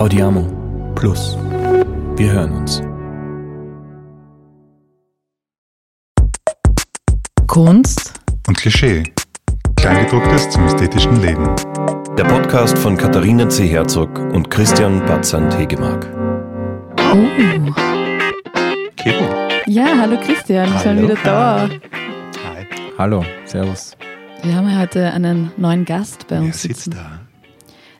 Audiamo Plus. Wir hören uns. Kunst und Klischee. Kleingedrucktes zum ästhetischen Leben. Der Podcast von Katharina C. Herzog und Christian Batzand Hegemark. Oh. Kebo. Ja, hallo Christian, ich bin Hallo. wieder da. Hi. Hallo, Servus. Wir haben heute einen neuen Gast bei Wer uns sitzt sitzen. da?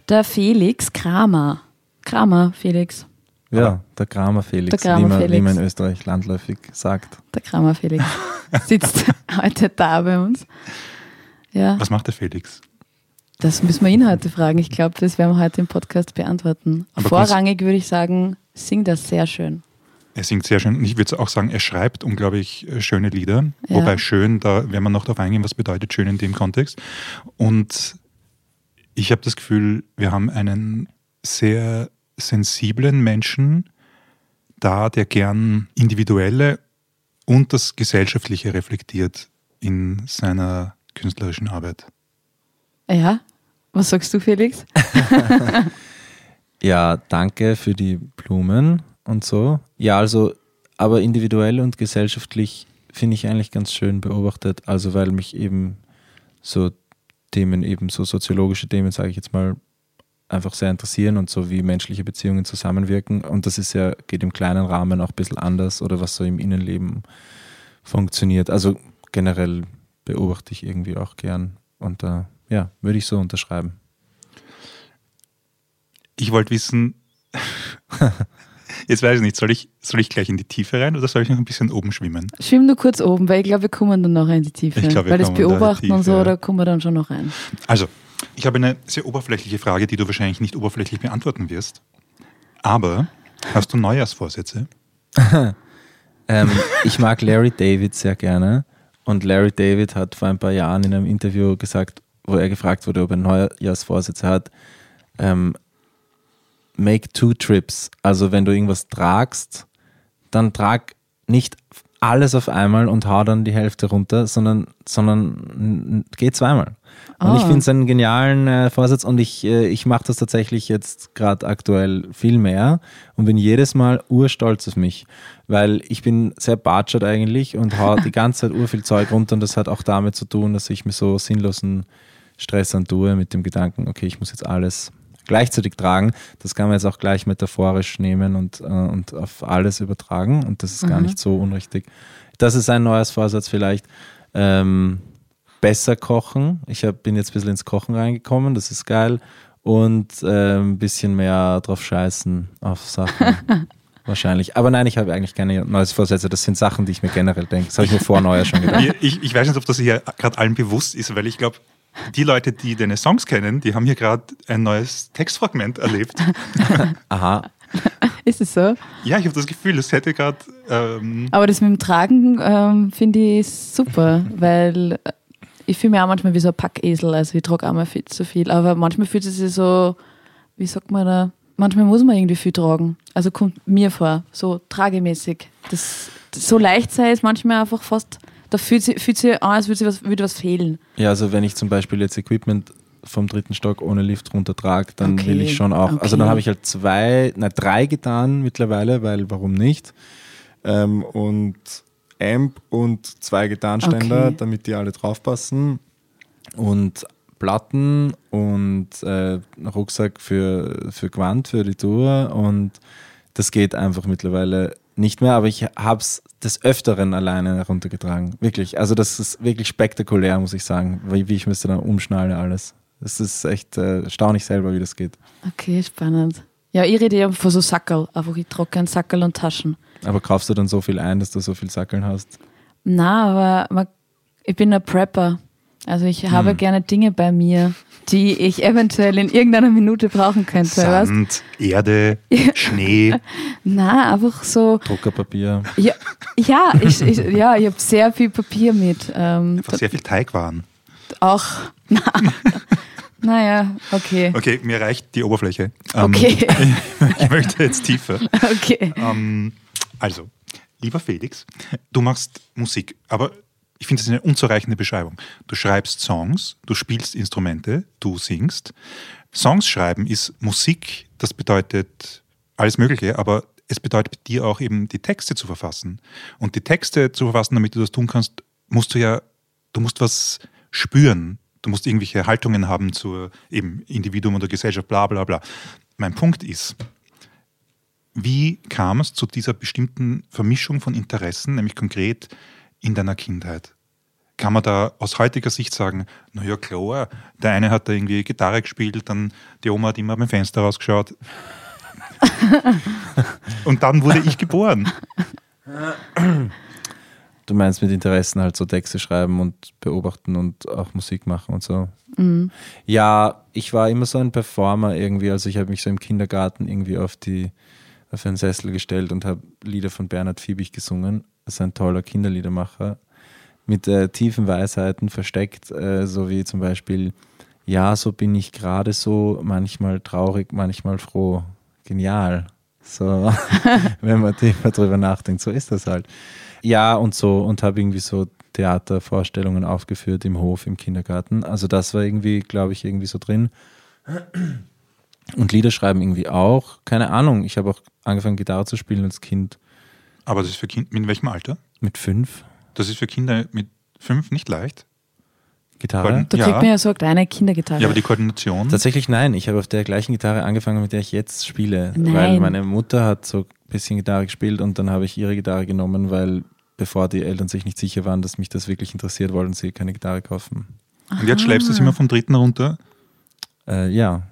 Der Felix Kramer. Kramer, Felix. Ja, der Kramer Felix, Der Kramer wie, man, Felix. wie man in Österreich landläufig sagt. Der Kramer Felix sitzt heute da bei uns. Ja, Was macht der Felix? das müssen wir ihn heute fragen. Ich glaube, das werden wir heute im Podcast beantworten. Aber Vorrangig würde ich sagen, singt das sehr schön. Er singt sehr schön. Und ich würde auch sagen, er schreibt unglaublich äh, schöne Lieder. Ja. Wobei schön, da werden wir noch darauf eingehen, was bedeutet schön in dem Kontext. Und ich habe das Gefühl, wir haben einen sehr sensiblen Menschen da, der gern individuelle und das Gesellschaftliche reflektiert in seiner künstlerischen Arbeit. Ja, was sagst du, Felix? Ja, danke für die Blumen und so. Ja, also, aber individuell und gesellschaftlich finde ich eigentlich ganz schön beobachtet. Also, weil mich eben so Themen, eben so soziologische Themen, sage ich jetzt mal, einfach sehr interessieren und so wie menschliche Beziehungen zusammenwirken. Und das ist ja, geht im kleinen Rahmen auch ein bisschen anders oder was so im Innenleben funktioniert. Also generell beobachte ich irgendwie auch gern. Und äh, ja, würde ich so unterschreiben. Ich wollte wissen, jetzt weiß ich nicht, soll ich, soll ich gleich in die Tiefe rein oder soll ich noch ein bisschen oben schwimmen? Schwimm nur kurz oben, weil ich glaube, wir kommen dann nachher in die Tiefe. Ich glaub, wir weil das kommen da Beobachten und so, Tiefe. da kommen wir dann schon noch rein. Also, ich habe eine sehr oberflächliche Frage, die du wahrscheinlich nicht oberflächlich beantworten wirst. Aber hast du Neujahrsvorsätze? Ähm, ich mag Larry David sehr gerne. Und Larry David hat vor ein paar Jahren in einem Interview gesagt, wo er gefragt wurde, ob er Neujahrsvorsätze hat, ähm, make two trips. Also wenn du irgendwas tragst, dann trag nicht alles auf einmal und hau dann die Hälfte runter, sondern, sondern geh zweimal. Und ich Ah. finde es einen genialen äh, Vorsatz und ich, äh, ich mache das tatsächlich jetzt gerade aktuell viel mehr und bin jedes Mal urstolz auf mich, weil ich bin sehr batschert eigentlich und hau die ganze Zeit ur viel Zeug runter und das hat auch damit zu tun, dass ich mir so sinnlosen Stress antue mit dem Gedanken, okay, ich muss jetzt alles gleichzeitig tragen. Das kann man jetzt auch gleich metaphorisch nehmen und, äh, und auf alles übertragen und das ist gar Mhm. nicht so unrichtig. Das ist ein neues Vorsatz vielleicht. Ähm, besser kochen. Ich hab, bin jetzt ein bisschen ins Kochen reingekommen, das ist geil. Und äh, ein bisschen mehr drauf scheißen auf Sachen. Wahrscheinlich. Aber nein, ich habe eigentlich keine neues Vorsätze. Das sind Sachen, die ich mir generell denke. Das habe ich mir vor Neujahr schon gedacht. Ich, ich weiß nicht, ob das hier gerade allen bewusst ist, weil ich glaube, die Leute, die deine Songs kennen, die haben hier gerade ein neues Textfragment erlebt. Aha. Ist es so? Ja, ich habe das Gefühl, es hätte gerade. Ähm, Aber das mit dem Tragen ähm, finde ich super, weil äh, ich fühle mich auch manchmal wie so ein Packesel, also ich trage auch mal viel zu viel, aber manchmal fühlt es sich so, wie sagt man da, manchmal muss man irgendwie viel tragen. Also kommt mir vor, so tragemäßig. Das, das so leicht sei es manchmal einfach fast, da fühlt sich, fühlt sich an, als würde, sich was, würde was fehlen. Ja, also wenn ich zum Beispiel jetzt Equipment vom dritten Stock ohne Lift runter trage, dann Okay, will ich schon auch. Also okay. dann habe ich halt zwei, na drei getan mittlerweile, weil warum nicht? Ähm, und Amp und zwei Gitarrenständer, Okay. damit die alle draufpassen. Und Platten und äh, Rucksack für, für Quant, für die Tour. Und das geht einfach mittlerweile nicht mehr, aber ich habe es des Öfteren alleine heruntergetragen. Wirklich. Also das ist wirklich spektakulär, muss ich sagen, wie, wie ich das dann umschnalle alles. Das ist echt äh, erstaunlich selber, wie das geht. Okay, spannend. Ja, ich rede ja von so Sackerl, einfach ich keinen Sackerl und Taschen. Aber kaufst du dann so viel ein, dass du so viel Sackeln hast? Na, aber man, ich bin ein Prepper. Also ich Hm. habe gerne Dinge bei mir, die ich eventuell in irgendeiner Minute brauchen könnte. Weißt? Sand, Erde, Schnee. Na, einfach so. Druckerpapier. Ja, ja ich, ich, ja, ich habe sehr viel Papier mit. Ähm, Einfach sehr viel Teigwaren. auch. Na, naja, okay. Okay, mir reicht die Oberfläche. Ähm, Okay, Ich möchte jetzt tiefer. okay. Ähm, also, lieber Felix, du machst Musik, aber ich finde, das ist eine unzureichende Beschreibung. Du schreibst Songs, du spielst Instrumente, du singst. Songs schreiben ist Musik, das bedeutet alles Mögliche, aber es bedeutet dir auch eben die Texte zu verfassen. Und die Texte zu verfassen, damit du das tun kannst, musst du ja, du musst was spüren. Du musst irgendwelche Haltungen haben zu eben Individuum oder Gesellschaft, bla bla bla. Mein Punkt ist, wie kam es zu dieser bestimmten Vermischung von Interessen, nämlich konkret in deiner Kindheit? Kann man da aus heutiger Sicht sagen, naja klar, der eine hat da irgendwie Gitarre gespielt, dann die Oma hat immer beim Fenster rausgeschaut. Und dann wurde ich geboren. Du meinst mit Interessen halt so Texte schreiben und beobachten und auch Musik machen und so. Mhm. Ja, ich war immer so ein Performer irgendwie. Also ich habe mich so im Kindergarten irgendwie auf die auf einen Sessel gestellt und habe Lieder von Bernhard Fiebig gesungen. Ist ein toller Kinderliedermacher mit äh, tiefen Weisheiten versteckt, äh, so wie zum Beispiel Ja, so bin ich gerade so, manchmal traurig, manchmal froh. Genial. So, wenn man tiefer drüber nachdenkt, so ist das halt. Ja, und so, und habe irgendwie so Theatervorstellungen aufgeführt im Hof, im Kindergarten. Also das war irgendwie, glaube ich, irgendwie so drin. Und Lieder schreiben irgendwie auch. Keine Ahnung, ich habe auch angefangen, Gitarre zu spielen als Kind Aber das ist für Kinder, mit welchem Alter? mit fünf. Das ist für Kinder mit fünf nicht leicht. Gitarre? Da Ja. kriegt man ja so eine kleine Kindergitarre. Ja, aber die Koordination. Tatsächlich nein. Ich habe auf der gleichen Gitarre angefangen, mit der ich jetzt spiele. Nein. Weil meine Mutter hat so ein bisschen Gitarre gespielt und dann habe ich ihre Gitarre genommen, weil bevor die Eltern sich nicht sicher waren, dass mich das wirklich interessiert, wollten sie keine Gitarre kaufen. Und jetzt schleppst du es immer vom dritten runter. Äh, ja.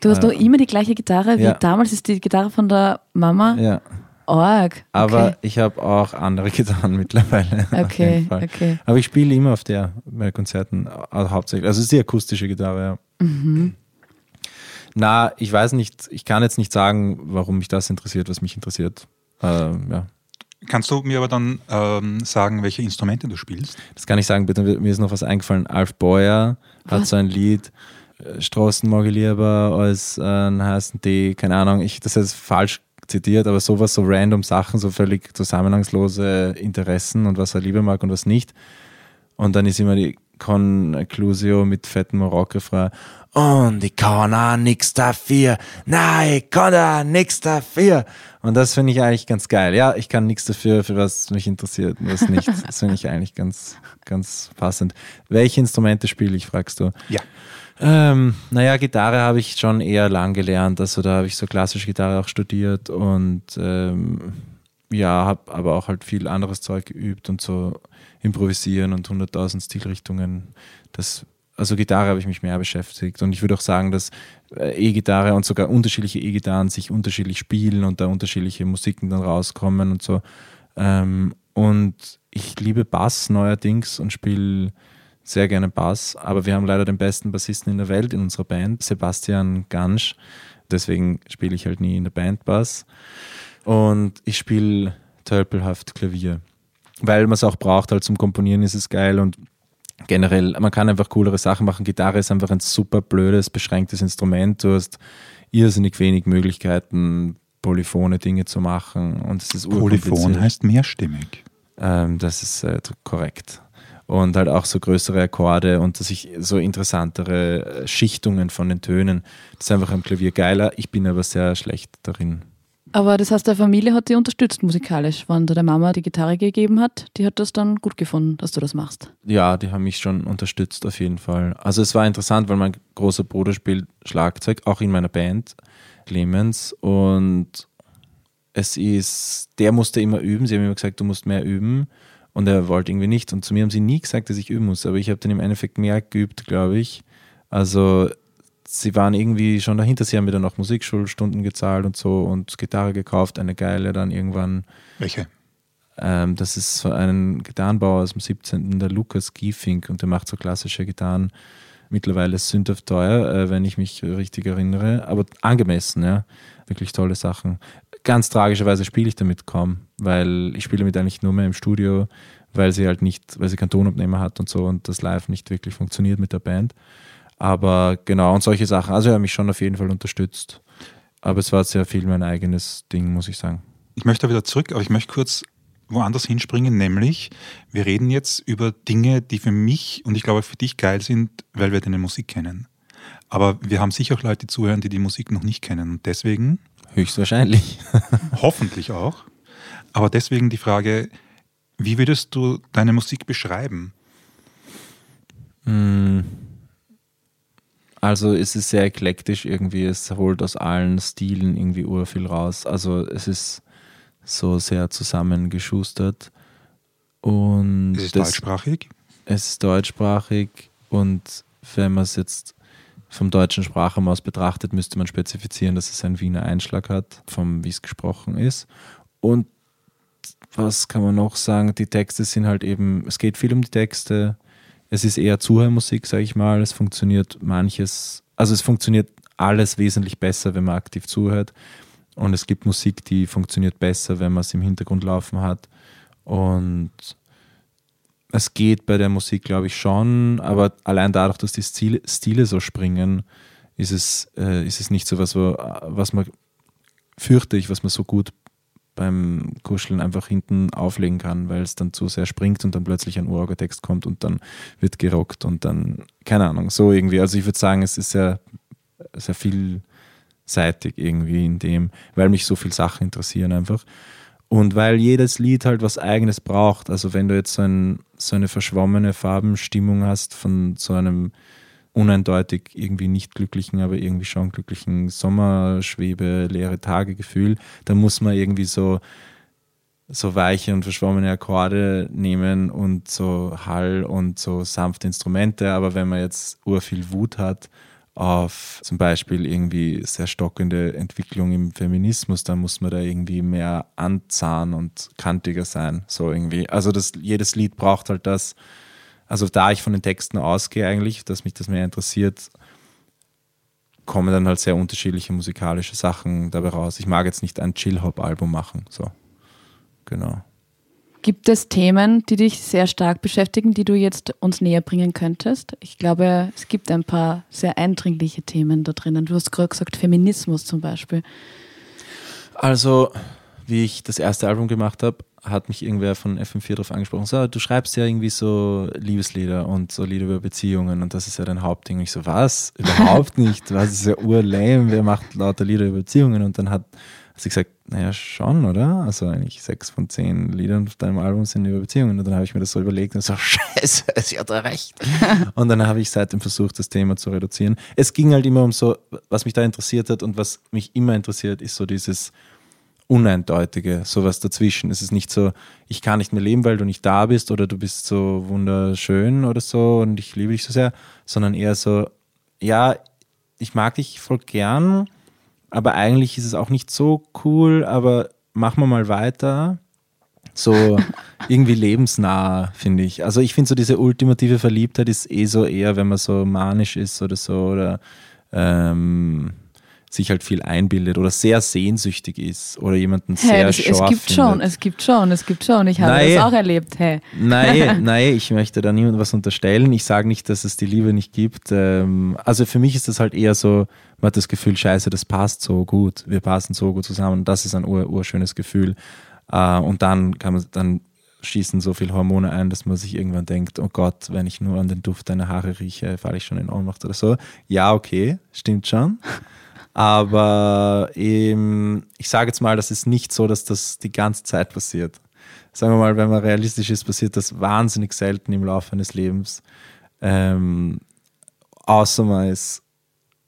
du hast äh, noch immer die gleiche Gitarre wie ja. damals ist die Gitarre von der Mama. Ja. Org. Aber Okay, ich habe auch andere Gitarren mittlerweile. okay. okay. Aber ich spiele immer auf der bei Konzerten also hauptsächlich. Also es ist die akustische Gitarre, ja. Mhm. Na, ich weiß nicht, ich kann jetzt nicht sagen, warum mich das interessiert, was mich interessiert. Ähm, ja. Kannst du mir aber dann ähm, sagen, welche Instrumente du spielst? Das kann ich sagen, bitte, mir ist noch was eingefallen. Alf Beuer hat so ein Lied, äh, Straßen mag ich lieber als äh, heißen Tee, keine Ahnung, ich, das ist falsch zitiert, aber sowas, so random Sachen, so völlig zusammenhangslose Interessen und was er lieber mag und was nicht. Und dann ist immer die Conclusio mit fetten Marokko-Refrain. Und ich kann auch nix dafür. Nein, ich kann auch nix dafür. Und das finde ich eigentlich ganz geil. Ja, ich kann nichts dafür, für was mich interessiert und was nicht. Das finde ich eigentlich ganz, ganz passend. Welche Instrumente spiele ich, fragst du? Ja. Ähm, naja, Gitarre habe ich schon eher lang gelernt. Also da habe ich so klassische Gitarre auch studiert und ähm, ja, habe aber auch halt viel anderes Zeug geübt und so improvisieren und 100.000 Stilrichtungen. Das, also Gitarre habe ich mich mehr beschäftigt und ich würde auch sagen, dass äh, E-Gitarre und sogar unterschiedliche E-Gitarren sich unterschiedlich spielen und da unterschiedliche Musiken dann rauskommen und so. Ähm, und ich liebe Bass neuerdings und spiele sehr gerne Bass, aber wir haben leider den besten Bassisten in der Welt in unserer Band, Sebastian Gansch. Deswegen spiele ich halt nie in der Band Bass. Und ich spiele tölpelhaft Klavier. Weil man es auch braucht, halt zum Komponieren ist es geil und generell, man kann einfach coolere Sachen machen. Gitarre ist einfach ein super blödes, beschränktes Instrument. Du hast irrsinnig wenig Möglichkeiten, polyphone Dinge zu machen und es ist Polyphon heißt mehrstimmig. Ähm, das ist äh, korrekt. Und halt auch so größere Akkorde und dass ich so interessantere äh, Schichtungen von den Tönen. Das ist einfach am Klavier geiler. Ich bin aber sehr schlecht darin. Aber das heißt, deine Familie hat dich unterstützt musikalisch, wenn du der Mama die Gitarre gegeben hat. Die hat das dann gut gefunden, dass du das machst. Ja, die haben mich schon unterstützt auf jeden Fall. Also es war interessant, weil mein großer Bruder spielt Schlagzeug, auch in meiner Band, Clemens. Und es ist, der musste immer üben. Sie haben immer gesagt, du musst mehr üben. Und er wollte irgendwie nicht. Und zu mir haben sie nie gesagt, dass ich üben muss. Aber ich habe dann im Endeffekt mehr geübt, glaube ich. Also sie waren irgendwie schon dahinter. Sie haben mir dann auch Musikschulstunden gezahlt und so und Gitarre gekauft, eine geile dann irgendwann. Welche? Ähm, das ist so ein Gitarrenbauer aus dem 17., der Lukas Giefink, und der macht so klassische Gitarren. Mittlerweile sündhaft teuer, äh, wenn ich mich richtig erinnere, aber angemessen, ja. Wirklich tolle Sachen. Ganz tragischerweise spiele ich damit kaum, weil ich spiele damit eigentlich nur mehr im Studio, weil sie halt nicht, weil sie keinen Tonabnehmer hat und so und das live nicht wirklich funktioniert mit der Band. Aber genau, und solche Sachen. Also er hat mich schon auf jeden Fall unterstützt. Aber es war sehr viel mein eigenes Ding, muss ich sagen. Ich möchte wieder zurück, aber ich möchte kurz woanders hinspringen, nämlich wir reden jetzt über Dinge, die für mich und ich glaube für dich geil sind, weil wir deine Musik kennen. Aber wir haben sicher auch Leute, zuhören, die die Musik noch nicht kennen. Und deswegen, Höchstwahrscheinlich. hoffentlich auch, aber deswegen die Frage, wie würdest du deine Musik beschreiben? Mm. Also es ist sehr eklektisch irgendwie, es holt aus allen Stilen irgendwie urviel raus. Also es ist so sehr zusammengeschustert. Und Es ist deutschsprachig. es ist deutschsprachig und wenn man es jetzt vom deutschen Sprachraum aus betrachtet, müsste man spezifizieren, dass es einen Wiener Einschlag hat, vom wie es gesprochen ist. Und was kann man noch sagen? Die Texte sind halt eben, es geht viel um die Texte. Es ist eher Zuhörmusik, sage ich mal. Es funktioniert manches, also es funktioniert alles wesentlich besser, wenn man aktiv zuhört. Und es gibt Musik, die funktioniert besser, wenn man es im Hintergrund laufen hat. Und es geht bei der Musik, glaube ich, schon, aber allein dadurch, dass die Stile, Stile so springen, ist es, äh, ist es nicht so was, was man, fürchte ich, was man so gut beim Kuscheln einfach hinten auflegen kann, weil es dann zu sehr springt und dann plötzlich ein Urorgetext kommt und dann wird gerockt und dann, keine Ahnung, so irgendwie. Also ich würde sagen, es ist sehr, sehr vielseitig irgendwie in dem, weil mich so viele Sachen interessieren einfach. Und weil jedes Lied halt was Eigenes braucht. Also wenn du jetzt so, ein, so eine verschwommene Farbenstimmung hast von so einem uneindeutig irgendwie nicht glücklichen, aber irgendwie schon glücklichen Sommerschwebe, leere Tage-Gefühl, dann muss man irgendwie so, so weiche und verschwommene Akkorde nehmen und so Hall und so sanfte Instrumente. Aber wenn man jetzt urviel Wut hat auf zum Beispiel irgendwie sehr stockende Entwicklung im Feminismus, dann muss man da irgendwie mehr anzahnen und kantiger sein. So irgendwie. Also das, jedes Lied braucht halt das. Also da ich von den Texten ausgehe eigentlich, dass mich das mehr interessiert, kommen dann halt sehr unterschiedliche musikalische Sachen dabei raus. Ich mag jetzt nicht ein Chill-Hop-Album machen. So. Genau. Gibt es Themen, die dich sehr stark beschäftigen, die du jetzt uns näher bringen könntest? Ich glaube, es gibt ein paar sehr eindringliche Themen da drinnen. Du hast gerade gesagt, Feminismus zum Beispiel. Also, wie ich das erste Album gemacht habe, hat mich irgendwer von FM4 darauf angesprochen, so, du schreibst ja irgendwie so Liebeslieder und so Lieder über Beziehungen und das ist ja dein Hauptding. Ich so, was? Überhaupt nicht. Was ist ja urlame, wer macht lauter Lieder über Beziehungen? Und dann hat sie gesagt, naja, schon, oder? Also eigentlich sechs von zehn Liedern auf deinem Album sind über Beziehungen. Und dann habe ich mir das so überlegt und so, scheiße, sie hat recht. und dann habe ich seitdem versucht, das Thema zu reduzieren. Es ging halt immer um so, was mich da interessiert hat und was mich immer interessiert, ist so dieses Uneindeutige, sowas dazwischen. Es ist nicht so, ich kann nicht mehr leben, weil du nicht da bist oder du bist so wunderschön oder so und ich liebe dich so sehr, sondern eher so, ja, ich mag dich voll gern, aber eigentlich ist es auch nicht so cool, aber machen wir mal weiter. So irgendwie lebensnah, finde ich. Also ich finde so diese ultimative Verliebtheit ist eh so eher, wenn man so manisch ist oder so oder ähm, sich halt viel einbildet oder sehr sehnsüchtig ist oder jemanden sehr Hey, das, es scharf gibt findet. schon, es gibt schon, es gibt schon. Ich habe Nein. das auch erlebt. Hey. Nein, nein, ich möchte da niemandem was unterstellen. Ich sage nicht, dass es die Liebe nicht gibt. Ähm, also für mich ist das halt eher so, man hat das Gefühl, scheiße, das passt so gut, wir passen so gut zusammen. Das ist ein ur, urschönes Gefühl. Äh, und dann kann man, dann schießen so viele Hormone ein, dass man sich irgendwann denkt, oh Gott, wenn ich nur an den Duft deiner Haare rieche, falle ich schon in Ohnmacht oder so. Ja, okay, stimmt schon. Aber ähm, ich sage jetzt mal, das ist nicht so, dass das die ganze Zeit passiert. Sagen wir mal, wenn man realistisch ist, passiert das wahnsinnig selten im Laufe eines Lebens. Ähm, außer man ist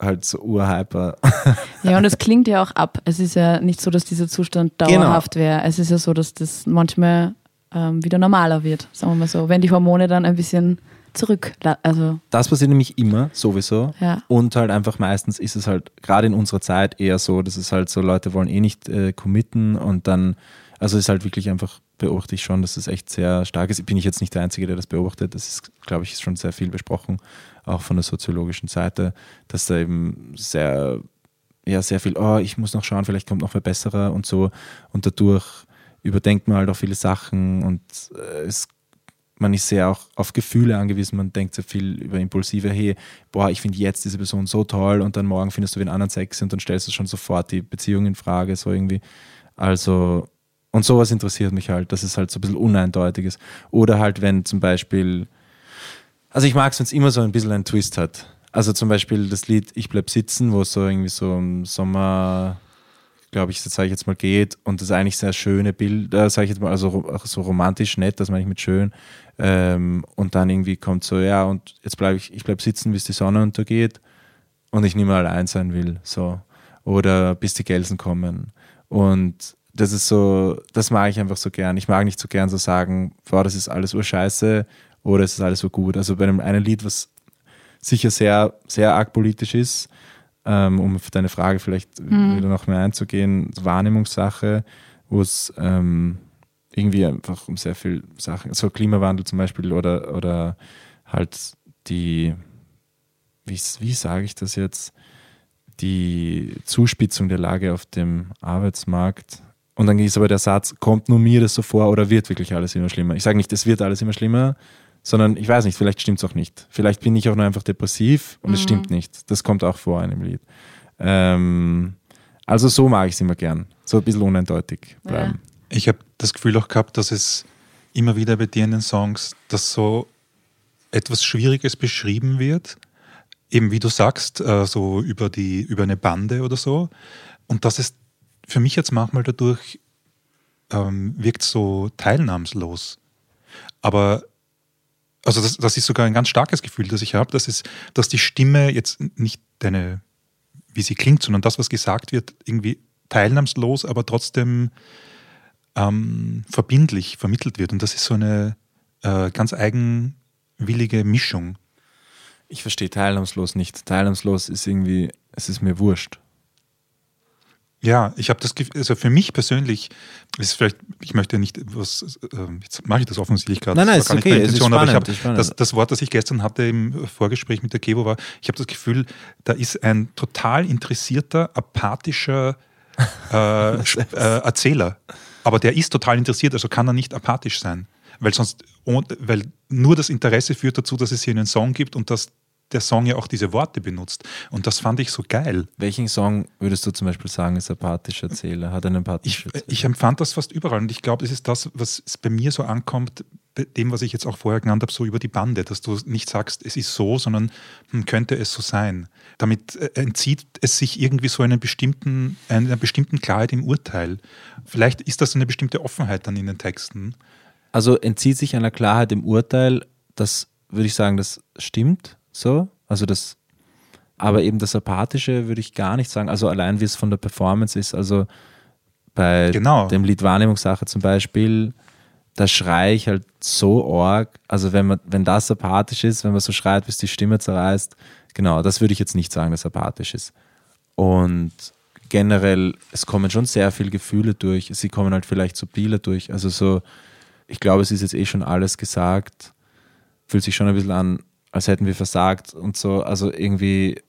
halt so urhyper. Ja, und es klingt ja auch ab. Es ist ja nicht so, dass dieser Zustand Genau. dauerhaft wäre. Es ist ja so, dass das manchmal ähm, wieder normaler wird, sagen wir mal so. Wenn die Hormone dann ein bisschen zurück, also Das passiert nämlich immer, sowieso. ja. Und halt einfach meistens ist es halt gerade in unserer Zeit eher so, dass es halt so, Leute wollen eh nicht äh, committen und dann, also es ist halt wirklich einfach, beobachte ich schon, dass es echt sehr stark ist. Bin ich jetzt nicht der Einzige, der das beobachtet. Das ist, glaube ich, schon sehr viel besprochen, auch von der soziologischen Seite, dass da eben sehr, ja, sehr viel, oh, ich muss noch schauen, vielleicht kommt noch wer besserer und so. Und dadurch überdenkt man halt auch viele Sachen und äh, es man ist sehr auch auf Gefühle angewiesen, man denkt sehr viel über impulsive, hey, boah, ich finde jetzt diese Person so toll und dann morgen findest du den anderen sexy und dann stellst du schon sofort die Beziehung in Frage, so irgendwie. Also Und sowas interessiert mich halt, dass es halt so ein bisschen uneindeutig ist. Oder halt, wenn zum Beispiel, also ich mag es, wenn es immer so ein bisschen einen Twist hat. Also zum Beispiel das Lied Ich bleib sitzen, wo es so irgendwie so im Sommer, glaube ich, sage ich jetzt mal, geht und das eigentlich sehr schöne Bilder, sage ich jetzt mal, also so romantisch nett, das meine ich mit schön. Ähm, und dann irgendwie kommt so, ja, und jetzt bleibe ich, ich bleib sitzen, bis die Sonne untergeht und ich nicht mehr allein sein will. So. Oder bis die Gelsen kommen. Und das ist so, das mag ich einfach so gern. Ich mag nicht so gern so sagen, boah, das ist alles urscheiße oder es ist alles so gut. Also bei einem einen Lied, was sicher sehr, sehr arg politisch ist, ähm, um auf deine Frage vielleicht mhm. wieder noch mehr einzugehen, Wahrnehmungssache, wo es ähm, irgendwie einfach um sehr viel Sachen, so Klimawandel zum Beispiel oder, oder halt die, wie, wie sage ich das jetzt, die Zuspitzung der Lage auf dem Arbeitsmarkt und dann ist aber der Satz, kommt nur mir das so vor oder wird wirklich alles immer schlimmer? Ich sage nicht, es wird alles immer schlimmer, sondern ich weiß nicht, vielleicht stimmt es auch nicht. Vielleicht bin ich auch nur einfach depressiv und mhm. es stimmt nicht. Das kommt auch vor in dem Lied. Ähm, also so mag ich es immer gern. So ein bisschen uneindeutig bleiben. Ja. Ich habe das Gefühl auch gehabt, dass es immer wieder bei dir in den Songs, dass so etwas Schwieriges beschrieben wird. Eben wie du sagst, äh, so über, die, über eine Bande oder so. Und dass es für mich jetzt manchmal dadurch ähm, wirkt so teilnahmslos. Aber also das, das, ist sogar ein ganz starkes Gefühl, das ich habe, das ist, dass die Stimme jetzt nicht deine, wie sie klingt, sondern das, was gesagt wird, irgendwie teilnahmslos, aber trotzdem ähm, verbindlich vermittelt wird. Und das ist so eine äh, ganz eigenwillige Mischung. Ich verstehe teilnahmslos nicht. Teilnahmslos ist irgendwie, es ist mir wurscht. Ja, ich habe das Gefühl, also für mich persönlich ist vielleicht, ich möchte nicht was, äh, jetzt mache ich das offensichtlich gerade. Nein, nein, ist okay, es ist spannend, aber ich habe das, das Wort, das ich gestern hatte im Vorgespräch mit der Kevo war, ich habe das Gefühl, da ist ein total interessierter, apathischer äh, äh, Erzähler. Aber der ist total interessiert, also kann er nicht apathisch sein. Weil sonst, weil nur das Interesse führt dazu, dass es hier einen Song gibt und dass der Song ja auch diese Worte benutzt. Und das fand ich so geil. Welchen Song würdest du zum Beispiel sagen, ist apathisch Erzähler, hat einen empathischen ich, ich empfand das fast überall und ich glaube, es ist das, was bei mir so ankommt, dem, was ich jetzt auch vorher genannt habe, so über die Bande, dass du nicht sagst, es ist so, sondern hm, könnte es so sein. Damit äh, entzieht es sich irgendwie so einen bestimmten, einer bestimmten Klarheit im Urteil. Vielleicht ist das eine bestimmte Offenheit dann in den Texten. Also entzieht sich einer Klarheit im Urteil, das würde ich sagen, das stimmt so, also das, aber eben das Apathische würde ich gar nicht sagen. Also allein wie es von der Performance ist. Also bei genau. dem Lied Wahrnehmungssache zum Beispiel, da schreie ich halt so arg. Also wenn man, wenn das apathisch ist, wenn man so schreit, bis die Stimme zerreißt, genau, das würde ich jetzt nicht sagen, dass apathisch ist. Und generell, es kommen schon sehr viele Gefühle durch. Sie kommen halt vielleicht subtiler durch. Also so, ich glaube, es ist jetzt eh schon alles gesagt. Fühlt sich schon ein bisschen an, als hätten wir versagt und so. Also irgendwie,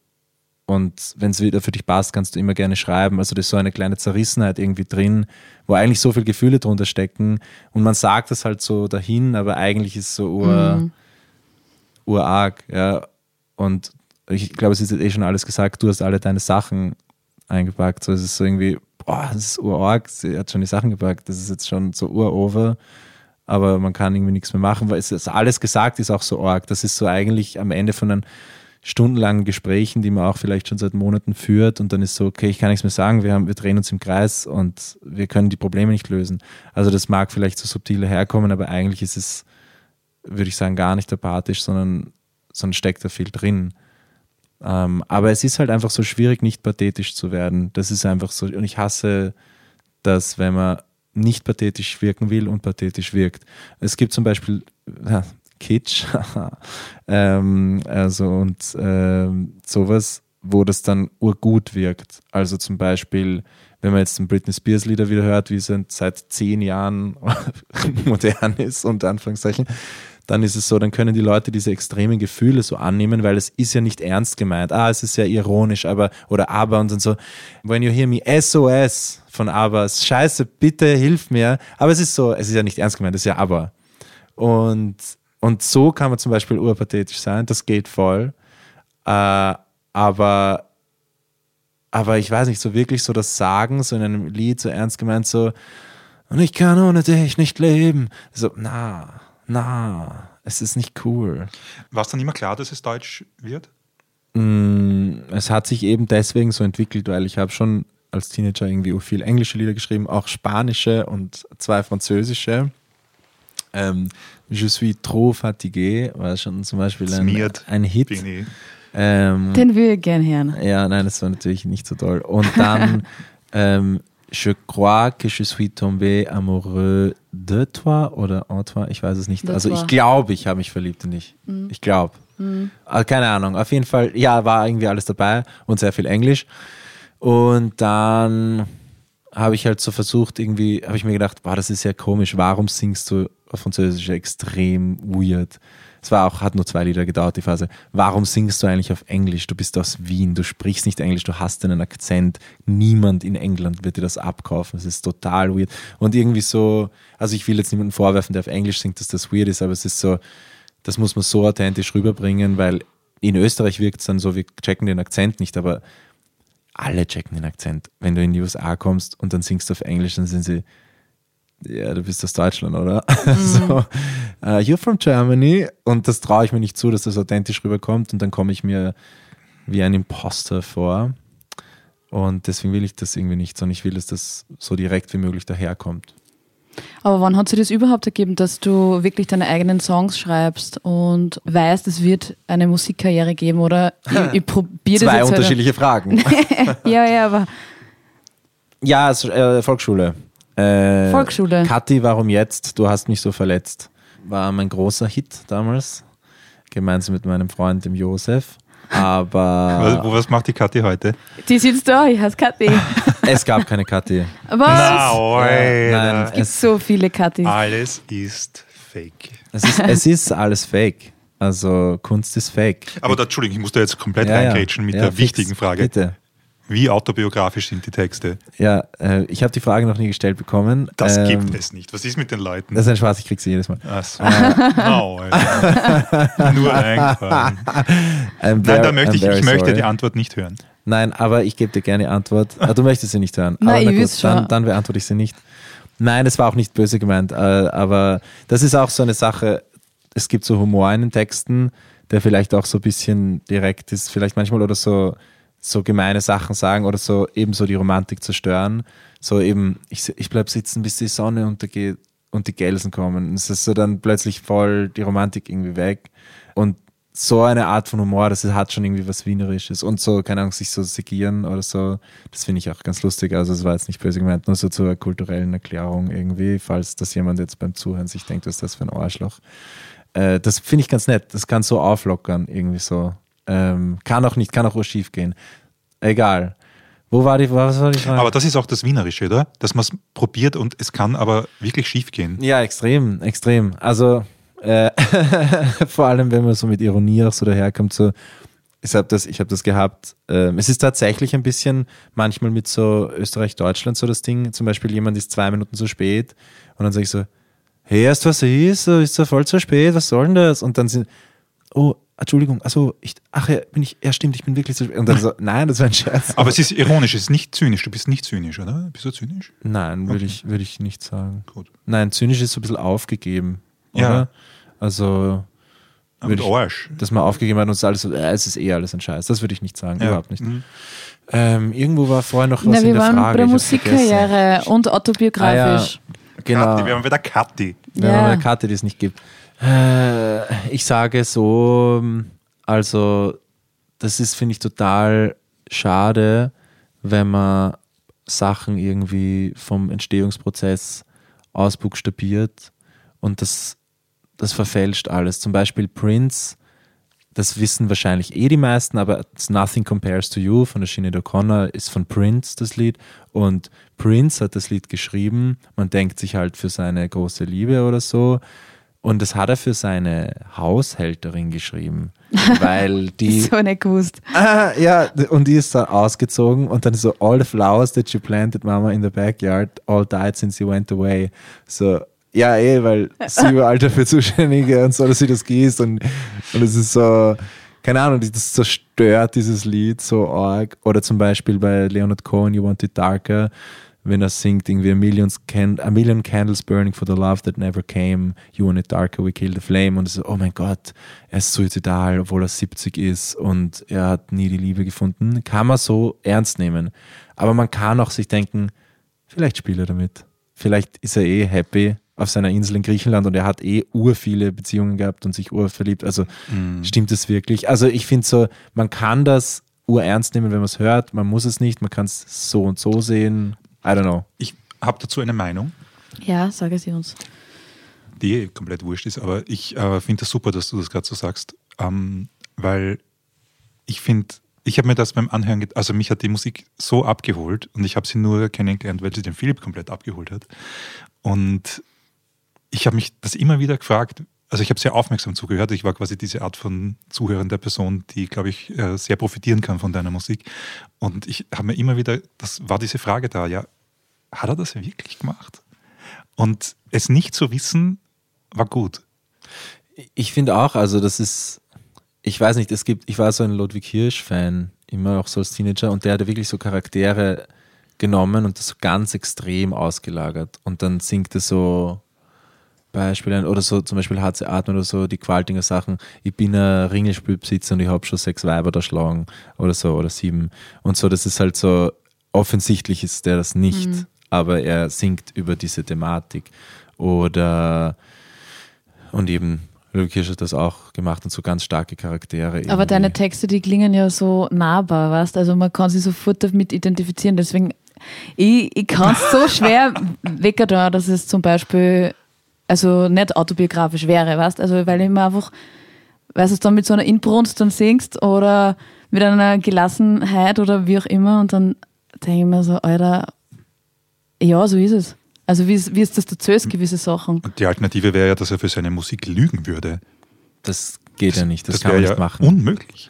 und wenn es wieder für dich passt, kannst du immer gerne schreiben. Also das ist so eine kleine Zerrissenheit irgendwie drin, wo eigentlich so viele Gefühle drunter stecken. Und man sagt es halt so dahin, aber eigentlich ist es so ur, mhm. urarg. Ja. Und ich glaube, es ist jetzt eh schon alles gesagt. Du hast alle deine Sachen eingepackt. So es ist so irgendwie, boah, das ist urarg. Sie hat schon die Sachen gepackt. Das ist jetzt schon so urover aber man kann irgendwie nichts mehr machen, weil es ist alles gesagt ist auch so arg. Das ist so eigentlich am Ende von einem stundenlangen Gesprächen, die man auch vielleicht schon seit Monaten führt und dann ist so, okay, ich kann nichts mehr sagen, wir, haben, wir drehen uns im Kreis und wir können die Probleme nicht lösen. Also das mag vielleicht so subtil herkommen, aber eigentlich ist es, würde ich sagen, gar nicht apathisch, sondern, sondern steckt da viel drin. Ähm, aber es ist halt einfach so schwierig, nicht pathetisch zu werden. Das ist einfach so, und ich hasse das, wenn man nicht pathetisch wirken will und pathetisch wirkt. Es gibt zum Beispiel ja, Kitsch, ähm, also und ähm, sowas, wo das dann urgut wirkt. Also zum Beispiel, wenn man jetzt den Britney Spears Lieder wieder hört, wie es seit zehn Jahren modern ist, unter Anführungszeichen, dann ist es so, dann können die Leute diese extremen Gefühle so annehmen, weil es ist ja nicht ernst gemeint. Ah, es ist ja ironisch, aber, oder aber und so, when you hear me SOS von aber, scheiße, bitte hilf mir. Aber es ist so, es ist ja nicht ernst gemeint, es ist ja aber. Und, und so kann man zum Beispiel urpathetisch sein, das geht voll. Äh, aber, aber ich weiß nicht, so wirklich so das Sagen, so in einem Lied, so ernst gemeint, so, und ich kann ohne dich nicht leben. So, na, na, es ist nicht cool. War es dann immer klar, dass es Deutsch wird? Mm, Es hat sich eben deswegen so entwickelt, weil ich habe schon als Teenager irgendwie viel englische Lieder geschrieben, auch spanische und zwei französische. Ähm, Je suis trop fatigué war schon zum Beispiel ein, ein Hit. Ähm, Den würde ich gern hören. ja, nein, das war natürlich nicht so toll. Und dann ähm, Je crois que je suis tombé amoureux de toi oder en toi, ich weiß es nicht. De also toi. ich glaube, ich habe mich verliebt in dich. Ich glaube. Ah, keine Ahnung. Auf jeden Fall, ja, war irgendwie alles dabei und sehr viel Englisch. Und dann habe ich halt so versucht, irgendwie, habe ich mir gedacht, boah, das ist ja komisch, warum singst du auf Französisch extrem weird? Es war auch, hat nur zwei Lieder gedauert, die Phase. Warum singst du eigentlich auf Englisch? Du bist aus Wien, du sprichst nicht Englisch, du hast einen Akzent. Niemand in England wird dir das abkaufen. Das ist total weird. Und irgendwie so, also ich will jetzt niemandem vorwerfen, der auf Englisch singt, dass das weird ist, aber es ist so, das muss man so authentisch rüberbringen, weil in Österreich wirkt es dann so, wir checken den Akzent nicht, aber alle checken den Akzent. Wenn du in die USA kommst und dann singst du auf Englisch, dann sind sie, ja, du bist aus Deutschland, oder? so, uh, you're from Germany. Und das traue ich mir nicht zu, dass das authentisch rüberkommt. Und dann komme ich mir wie ein Imposter vor. Und deswegen will ich das irgendwie nicht, sondern ich will, dass das so direkt wie möglich daherkommt. Aber wann hat sich das überhaupt ergeben, dass du wirklich deine eigenen Songs schreibst und weißt, es wird eine Musikkarriere geben? Oder ich, ich probiere das Zwei jetzt halt- unterschiedliche Fragen. Ja, ja, aber ja, äh, Volksschule. Äh, Volksschule. Kathi, warum jetzt? Du hast mich so verletzt. War mein großer Hit damals. Gemeinsam mit meinem Freund, dem Josef. Was, Aber wo- was macht die Kathi heute? die sitzt da, ich heiße Kathi. es gab keine Kathi. Was? oi, Nein, Es gibt es, so viele Kathis. Alles ist fake. es, ist, es ist alles fake. Also Kunst ist fake. Aber da, Entschuldigung, ich muss da jetzt komplett ja. reingrätschen mit Ja, der fix. wichtigen Frage. Bitte. Wie autobiografisch sind die Texte? Ja, äh, ich habe die Frage noch nie gestellt bekommen. Das Ähm, gibt es nicht. Was ist mit den Leuten? Das ist ein Spaß, ich krieg sie jedes Mal. Ach so. No, Alter. Nur eingefallen. I'm Nein, da möchte I'm ich, ich möchte sorry. die Antwort nicht hören. Nein, aber ich gebe dir gerne Antwort. Ah, du möchtest sie nicht hören. Nein, aber ich na gut, dann, dann beantworte ich sie nicht. Nein, das war auch nicht böse gemeint, äh, aber das ist auch so eine Sache. Es gibt so Humor in den Texten, der vielleicht auch so ein bisschen direkt ist, vielleicht manchmal oder so, so gemeine Sachen sagen oder so eben so die Romantik zerstören. So eben, ich, ich bleib sitzen, bis die Sonne untergeht und die Gelsen kommen. Es ist so dann plötzlich voll die Romantik irgendwie weg. Und so eine Art von Humor, das hat schon irgendwie was Wienerisches und so, keine Ahnung, sich so segieren oder so, das finde ich auch ganz lustig. Also es war jetzt nicht böse gemeint, nur so zur kulturellen Erklärung irgendwie, falls das jemand jetzt beim Zuhören sich denkt, was ist das für ein Arschloch. Äh, das finde ich ganz nett, das kann so auflockern irgendwie so. Ähm, kann auch nicht, kann auch schief gehen. Egal. Wo war die, was war die Frage? Aber das ist auch das Wienerische, oder? Dass man es probiert und es kann aber wirklich schief gehen. Ja, extrem, extrem. Also äh, vor allem, wenn man so mit Ironie auch so daherkommt, so ich habe das, ich hab das gehabt. Ähm, es ist tatsächlich ein bisschen manchmal mit so Österreich-Deutschland so das Ding. Zum Beispiel jemand ist zwei Minuten zu spät und dann sage ich so, hey, erst was ist, so, ist ja voll zu spät, was soll denn das? Und dann sind, oh, Entschuldigung, achso, ich, ach ja, bin ich, ja stimmt, ich bin wirklich zu spät. Und dann so, nein, das war ein Scherz. Aber es ist ironisch, es ist nicht zynisch. Du bist nicht zynisch, oder? Bist du zynisch? Nein, würde ich, würde ich nicht sagen. Gut. Nein, zynisch ist so ein bisschen aufgegeben, Ja. oder? Also, Und Würde ich- Arsch. dass man aufgegeben hat und es ist alles so, äh, es ist eh alles ein Scheiß. Das würde ich nicht sagen, Ja. überhaupt nicht. Mhm. Ähm, irgendwo war vorher noch was Na, in wir der waren Frage. bei der Musikkarriere und autobiografisch. vergessen. Genau. Kathi, wir haben wieder Kathi. Wir haben Ja. eine Karte, die es nicht gibt. Äh, ich sage so, also das ist, finde ich, total schade, wenn man Sachen irgendwie vom Entstehungsprozess ausbuchstabiert und das, das verfälscht alles. Zum Beispiel Prince, das wissen wahrscheinlich eh die meisten, aber Nothing Compares to You von der Sinead O'Connor ist von Prince das Lied und Prince hat das Lied geschrieben. Man denkt sich halt für seine große Liebe oder so und das hat er für seine Haushälterin geschrieben, weil die So nicht gewusst. Ah, ja, und die ist dann ausgezogen und dann so, all the flowers that you planted, Mama, in the backyard, all died since you went away. So, ja, eh, weil sie war halt dafür zuständig und so, dass sie das gießt und, und es ist so, keine Ahnung, das zerstört dieses Lied so arg. Oder zum Beispiel bei Leonard Cohen, You Want It Darker, wenn er singt, irgendwie a, millions can a million candles burning for the love that never came, you want it darker, we kill the flame. Und so, oh mein Gott, er ist suizidal, obwohl er 70 ist und er hat nie die Liebe gefunden. Kann man so ernst nehmen. Aber man kann auch sich denken, vielleicht spielt er damit. Vielleicht ist er eh happy auf seiner Insel in Griechenland und er hat eh ur viele Beziehungen gehabt und sich ur verliebt. Also Mhm. stimmt es wirklich? Also ich finde so, man kann das urernst nehmen, wenn man es hört. Man muss es nicht. Man kann es so und so sehen. I don't know. Ich habe dazu eine Meinung, Ja, sage sie uns. die eh komplett wurscht ist, aber ich äh, finde das super, dass du das gerade so sagst, ähm, weil ich finde, ich habe mir das beim Anhören, also mich hat die Musik so abgeholt und ich habe sie nur kennengelernt, weil sie den Philipp komplett abgeholt hat. Und ich habe mich das immer wieder gefragt, also ich habe sehr aufmerksam zugehört, ich war quasi diese Art von zuhörender Person, die, glaube ich, äh, sehr profitieren kann von deiner Musik. Und ich habe mir immer wieder, das war diese Frage da, ja, hat er das wirklich gemacht? Und es nicht zu wissen, war gut. Ich finde auch, also das ist, ich weiß nicht, es gibt, ich war so ein Ludwig Hirsch-Fan, immer auch so als Teenager, und der hatte wirklich so Charaktere genommen und das so ganz extrem ausgelagert. Und dann singt er so Beispiele oder so, zum Beispiel HC Atmen oder so, die Qualtinger Sachen, ich bin ein Ringelspielbesitzer und ich habe schon sechs Weiber da schlagen oder so, oder sieben. Und so, das ist halt so, offensichtlich ist der das nicht, aber er singt über diese Thematik. Oder und eben Ludwig Hirsch hat das auch gemacht und so ganz starke Charaktere. Aber irgendwie. deine Texte, die klingen ja so nahbar, weißt Also man kann sich sofort damit identifizieren. Deswegen, ich, ich kann es so schwer weggetan, dass es zum Beispiel also nicht autobiografisch wäre, weißt Also weil ich mir einfach, weißt du, dann mit so einer Inbrunst dann singst oder mit einer Gelassenheit oder wie auch immer und dann denke ich mir so, Alter, ja, so ist es. Also wie, ist- wie ist das dazu ist, gewisse Sachen. Und die Alternative wäre ja, dass er für seine Musik lügen würde. Das geht ja nicht, das, kann wäre man ja nicht machen. unmöglich.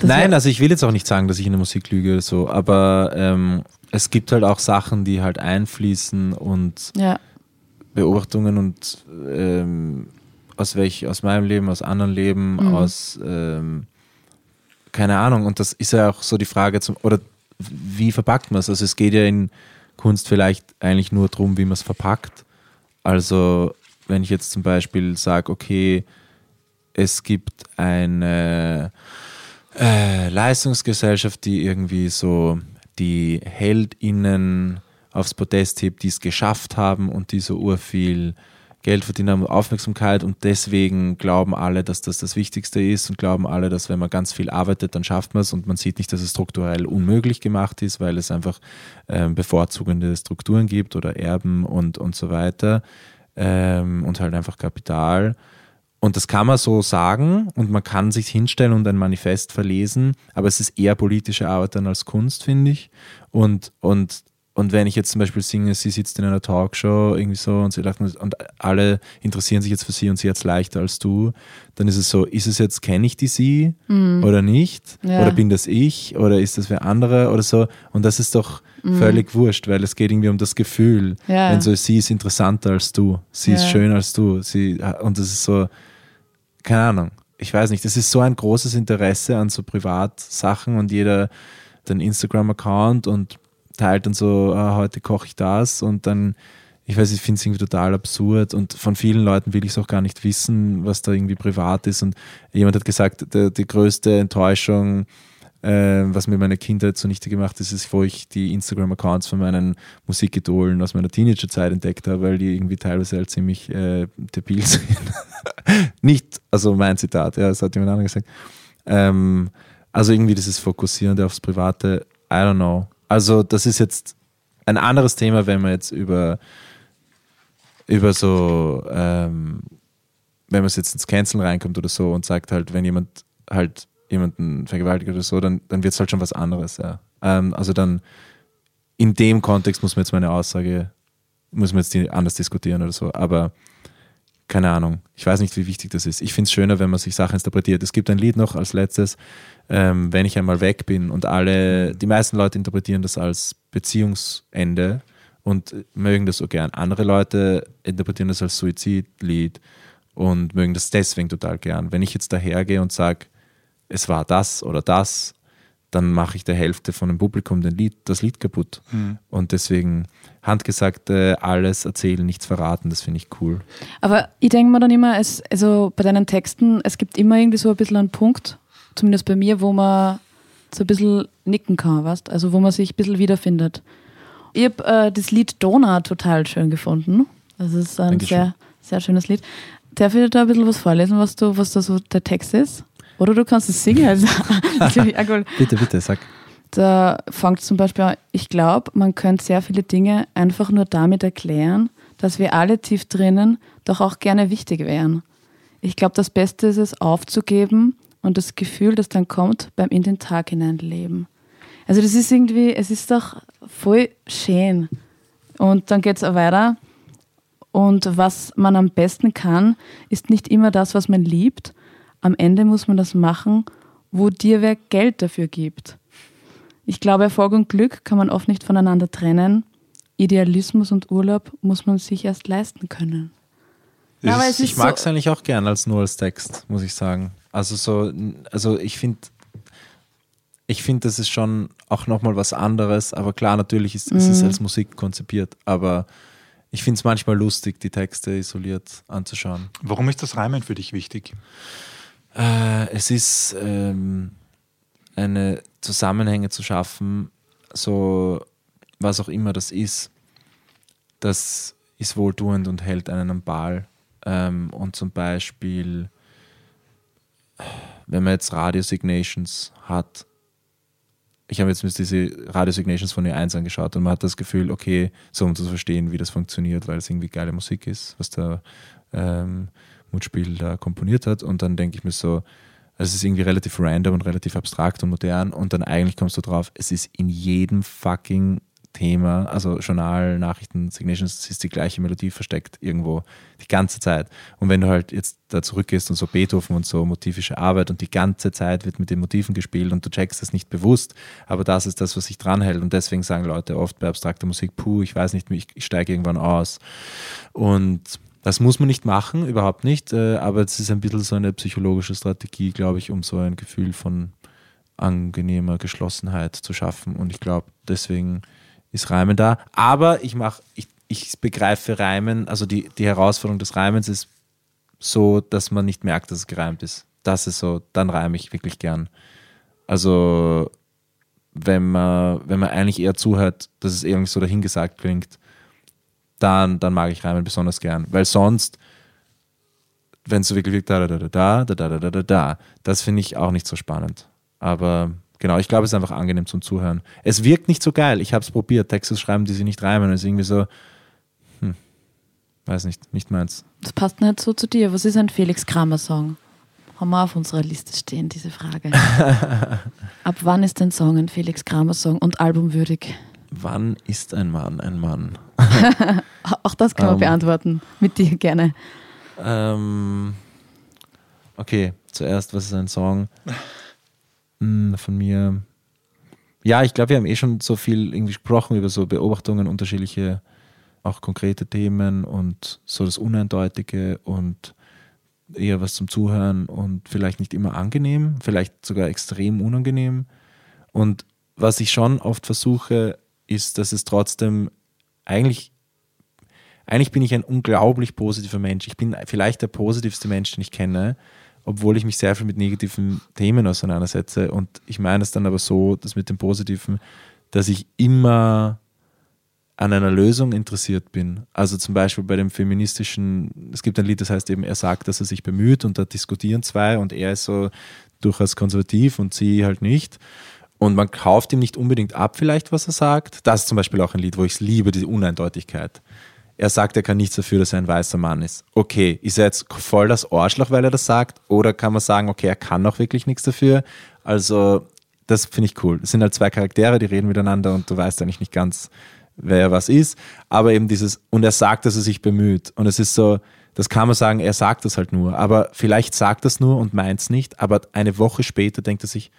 Das Nein, also ich will jetzt auch nicht sagen, dass ich in der Musik lüge oder so, aber ähm, es gibt halt auch Sachen, die halt einfließen und Ja, Beobachtungen und ähm, aus welch, aus meinem Leben, aus anderen Leben, Mhm. aus ähm, keine Ahnung. Und das ist ja auch so die Frage zum, oder wie verpackt man es? Also es geht ja in Kunst vielleicht eigentlich nur darum, wie man es verpackt. Also wenn ich jetzt zum Beispiel sage, okay, es gibt eine äh, Leistungsgesellschaft, die irgendwie so die HeldInnen aufs Podest hebt, die es geschafft haben und die so urviel Geld verdienen haben, Aufmerksamkeit und deswegen glauben alle, dass das das Wichtigste ist und glauben alle, dass wenn man ganz viel arbeitet, dann schafft man es und man sieht nicht, dass es strukturell unmöglich gemacht ist, weil es einfach ähm, bevorzugende Strukturen gibt oder Erben und, und so weiter ähm, und halt einfach Kapital. Und das kann man so sagen und man kann sich hinstellen und ein Manifest verlesen, aber es ist eher politische Arbeit dann als Kunst, finde ich. Und, und, und wenn ich jetzt zum Beispiel singe, sie sitzt in einer Talkshow irgendwie so und sie lacht und alle interessieren sich jetzt für sie und sie hat es leichter als du, dann ist es so, ist es jetzt, kenne ich die sie oder nicht? Ja. Oder bin das ich oder ist das wer andere oder so? Und das ist doch völlig wurscht, weil es geht irgendwie um das Gefühl. Ja. Wenn so, sie ist interessanter als du, sie ist Ja. schöner als du, sie, und das ist so, keine Ahnung, ich weiß nicht, das ist so ein großes Interesse an so Privatsachen und jeder einen Instagram-Account und teilt dann so, ah, heute koche ich das und dann, ich weiß, ich finde es irgendwie total absurd und von vielen Leuten will ich es auch gar nicht wissen, was da irgendwie privat ist und jemand hat gesagt, der, die größte Enttäuschung, äh, was mir meine Kindheit zunichte gemacht ist, ist, wo ich die Instagram-Accounts von meinen Musikidolen aus meiner Teenagerzeit entdeckt habe, weil die irgendwie teilweise halt ziemlich äh, debil sind. Nicht, also mein Zitat, ja, das hat jemand anderes gesagt. Ähm, also irgendwie dieses Fokussierende aufs Private, I don't know. Also das ist jetzt ein anderes Thema, wenn man jetzt über, über so, ähm, wenn man jetzt ins Canceln reinkommt oder so und sagt halt, wenn jemand halt jemanden vergewaltigt oder so, dann, dann wird es halt schon was anderes, ja. Ähm, also dann in dem Kontext muss man jetzt meine Aussage, muss man jetzt die anders diskutieren oder so, aber keine Ahnung. Ich weiß nicht, wie wichtig das ist. Ich finde es schöner, wenn man sich Sachen interpretiert. Es gibt ein Lied noch als letztes, ähm, wenn ich einmal weg bin und alle, die meisten Leute interpretieren das als Beziehungsende und mögen das so gern. Andere Leute interpretieren das als Suizidlied und mögen das deswegen total gern. Wenn ich jetzt dahergehe und sage, es war das oder das, dann mache ich der Hälfte von dem Publikum den Lied, das Lied kaputt. Mhm. Und deswegen handgesagt, äh, alles erzählen, nichts verraten, das finde ich cool. Aber ich denke mir dann immer, es, also bei deinen Texten, es gibt immer irgendwie so ein bisschen einen Punkt, zumindest bei mir, wo man so ein bisschen nicken kann, weißt? Also wo man sich ein bisschen wiederfindet. Ich habe äh, das Lied Dona total schön gefunden. Das ist ein Dankeschön. sehr, sehr schönes Lied. Darf ich dir da ein bisschen was vorlesen, was, du, was da so der Text ist? Oder du kannst es singen. Also, natürlich auch cool. Bitte, bitte, sag. Da fängt zum Beispiel an, ich glaube, man könnte sehr viele Dinge einfach nur damit erklären, dass wir alle tief drinnen doch auch gerne wichtig wären. Ich glaube, das Beste ist es, aufzugeben und das Gefühl, das dann kommt, beim in den Tag hineinleben. Also das ist irgendwie, es ist doch voll schön. Und dann geht es auch weiter. Und was man am besten kann, ist nicht immer das, was man liebt. Am Ende muss man das machen, wo dir wer Geld dafür gibt. Ich glaube, Erfolg und Glück kann man oft nicht voneinander trennen. Idealismus und Urlaub muss man sich erst leisten können. Ja, es ist Ich mag es so, eigentlich auch gern als nur als Text, muss ich sagen. Also so, also ich finde, ich finde, das ist schon auch nochmal was anderes, aber klar, natürlich ist, ist es als Musik konzipiert, aber ich finde es manchmal lustig, die Texte isoliert anzuschauen. Warum ist das Reimen für dich wichtig? Äh, es ist ähm, eine Zusammenhänge zu schaffen, so was auch immer das ist, das ist wohltuend und hält einen am Ball. Ähm, und zum Beispiel, wenn man jetzt Radio-Signations hat, ich habe jetzt diese Radio-Signations von E1 angeschaut und man hat das Gefühl, okay, so um zu verstehen, wie das funktioniert, weil es irgendwie geile Musik ist, was der ähm, Mutspiel da komponiert hat. Und dann denke ich mir so, es ist irgendwie relativ random und relativ abstrakt und modern. Und dann eigentlich kommst du drauf, es ist in jedem fucking Thema, also Journal, Nachrichten, Signations, es ist die gleiche Melodie versteckt irgendwo die ganze Zeit. Und wenn du halt jetzt da zurückgehst und so Beethoven und so motivische Arbeit und die ganze Zeit wird mit den Motiven gespielt und du checkst das nicht bewusst, aber das ist das, was sich dranhält. Und deswegen sagen Leute oft bei abstrakter Musik, puh, ich weiß nicht, ich, ich steige irgendwann aus. Und das muss man nicht machen, überhaupt nicht, äh, aber es ist ein bisschen so eine psychologische Strategie, glaube ich, um so ein Gefühl von angenehmer Geschlossenheit zu schaffen. Und ich glaube, deswegen ist Reimen da. Aber ich mache, ich, ich begreife Reimen, also die, die Herausforderung des Reimens ist so, dass man nicht merkt, dass es gereimt ist. Das ist so, dann reime ich wirklich gern. Also wenn man, wenn man eigentlich eher zuhört, dass es irgendwie so dahingesagt klingt, dann, dann mag ich Reimen besonders gern. Weil sonst, wenn es so wirklich da, da, da, da, da, da, da, da, da, da, das finde ich auch nicht so spannend. Aber genau, ich glaube, es ist einfach angenehm zum Zuhören. Es wirkt nicht so geil. Ich habe es probiert, Texte schreiben, die sich nicht reimen. Es ist irgendwie so, hm, weiß nicht, nicht meins. Das passt nicht so zu dir. Was ist ein Felix Kramer-Song? Haben wir auf unserer Liste stehen, diese Frage. Ab wann ist ein Song ein Felix Kramer-Song und albumwürdig? Wann ist ein Mann ein Mann? Auch das kann man Ähm. beantworten. Mit dir gerne. Ähm, okay, zuerst, was ist ein Song Hm, von mir? Ja, ich glaube, wir haben eh schon so viel irgendwie gesprochen über so Beobachtungen, unterschiedliche, auch konkrete Themen und so das Uneindeutige und eher was zum Zuhören und vielleicht nicht immer angenehm, vielleicht sogar extrem unangenehm. Und was ich schon oft versuche, ist, dass es trotzdem eigentlich eigentlich bin ich ein unglaublich positiver Mensch. Ich bin vielleicht der positivste Mensch, den ich kenne, obwohl ich mich sehr viel mit negativen Themen auseinandersetze. Und ich meine es dann aber so, dass mit dem Positiven, dass ich immer an einer Lösung interessiert bin. Also zum Beispiel bei dem feministischen, es gibt ein Lied, das heißt eben, er sagt, dass er sich bemüht und da diskutieren zwei und er ist so durchaus konservativ und sie halt nicht. Und man kauft ihm nicht unbedingt ab, vielleicht, was er sagt. Das ist zum Beispiel auch ein Lied, wo ich es liebe, diese Uneindeutigkeit. Er sagt, er kann nichts dafür, dass er ein weißer Mann ist. Okay, ist er jetzt voll das Arschloch, weil er das sagt? Oder kann man sagen, okay, er kann auch wirklich nichts dafür? Also, das finde ich cool. Es sind halt zwei Charaktere, die reden miteinander und du weißt eigentlich nicht ganz, wer was ist. Aber eben dieses, und er sagt, dass er sich bemüht. Und es ist so, das kann man sagen, er sagt das halt nur. Aber vielleicht sagt das nur und meint es nicht. Aber eine Woche später denkt er sich,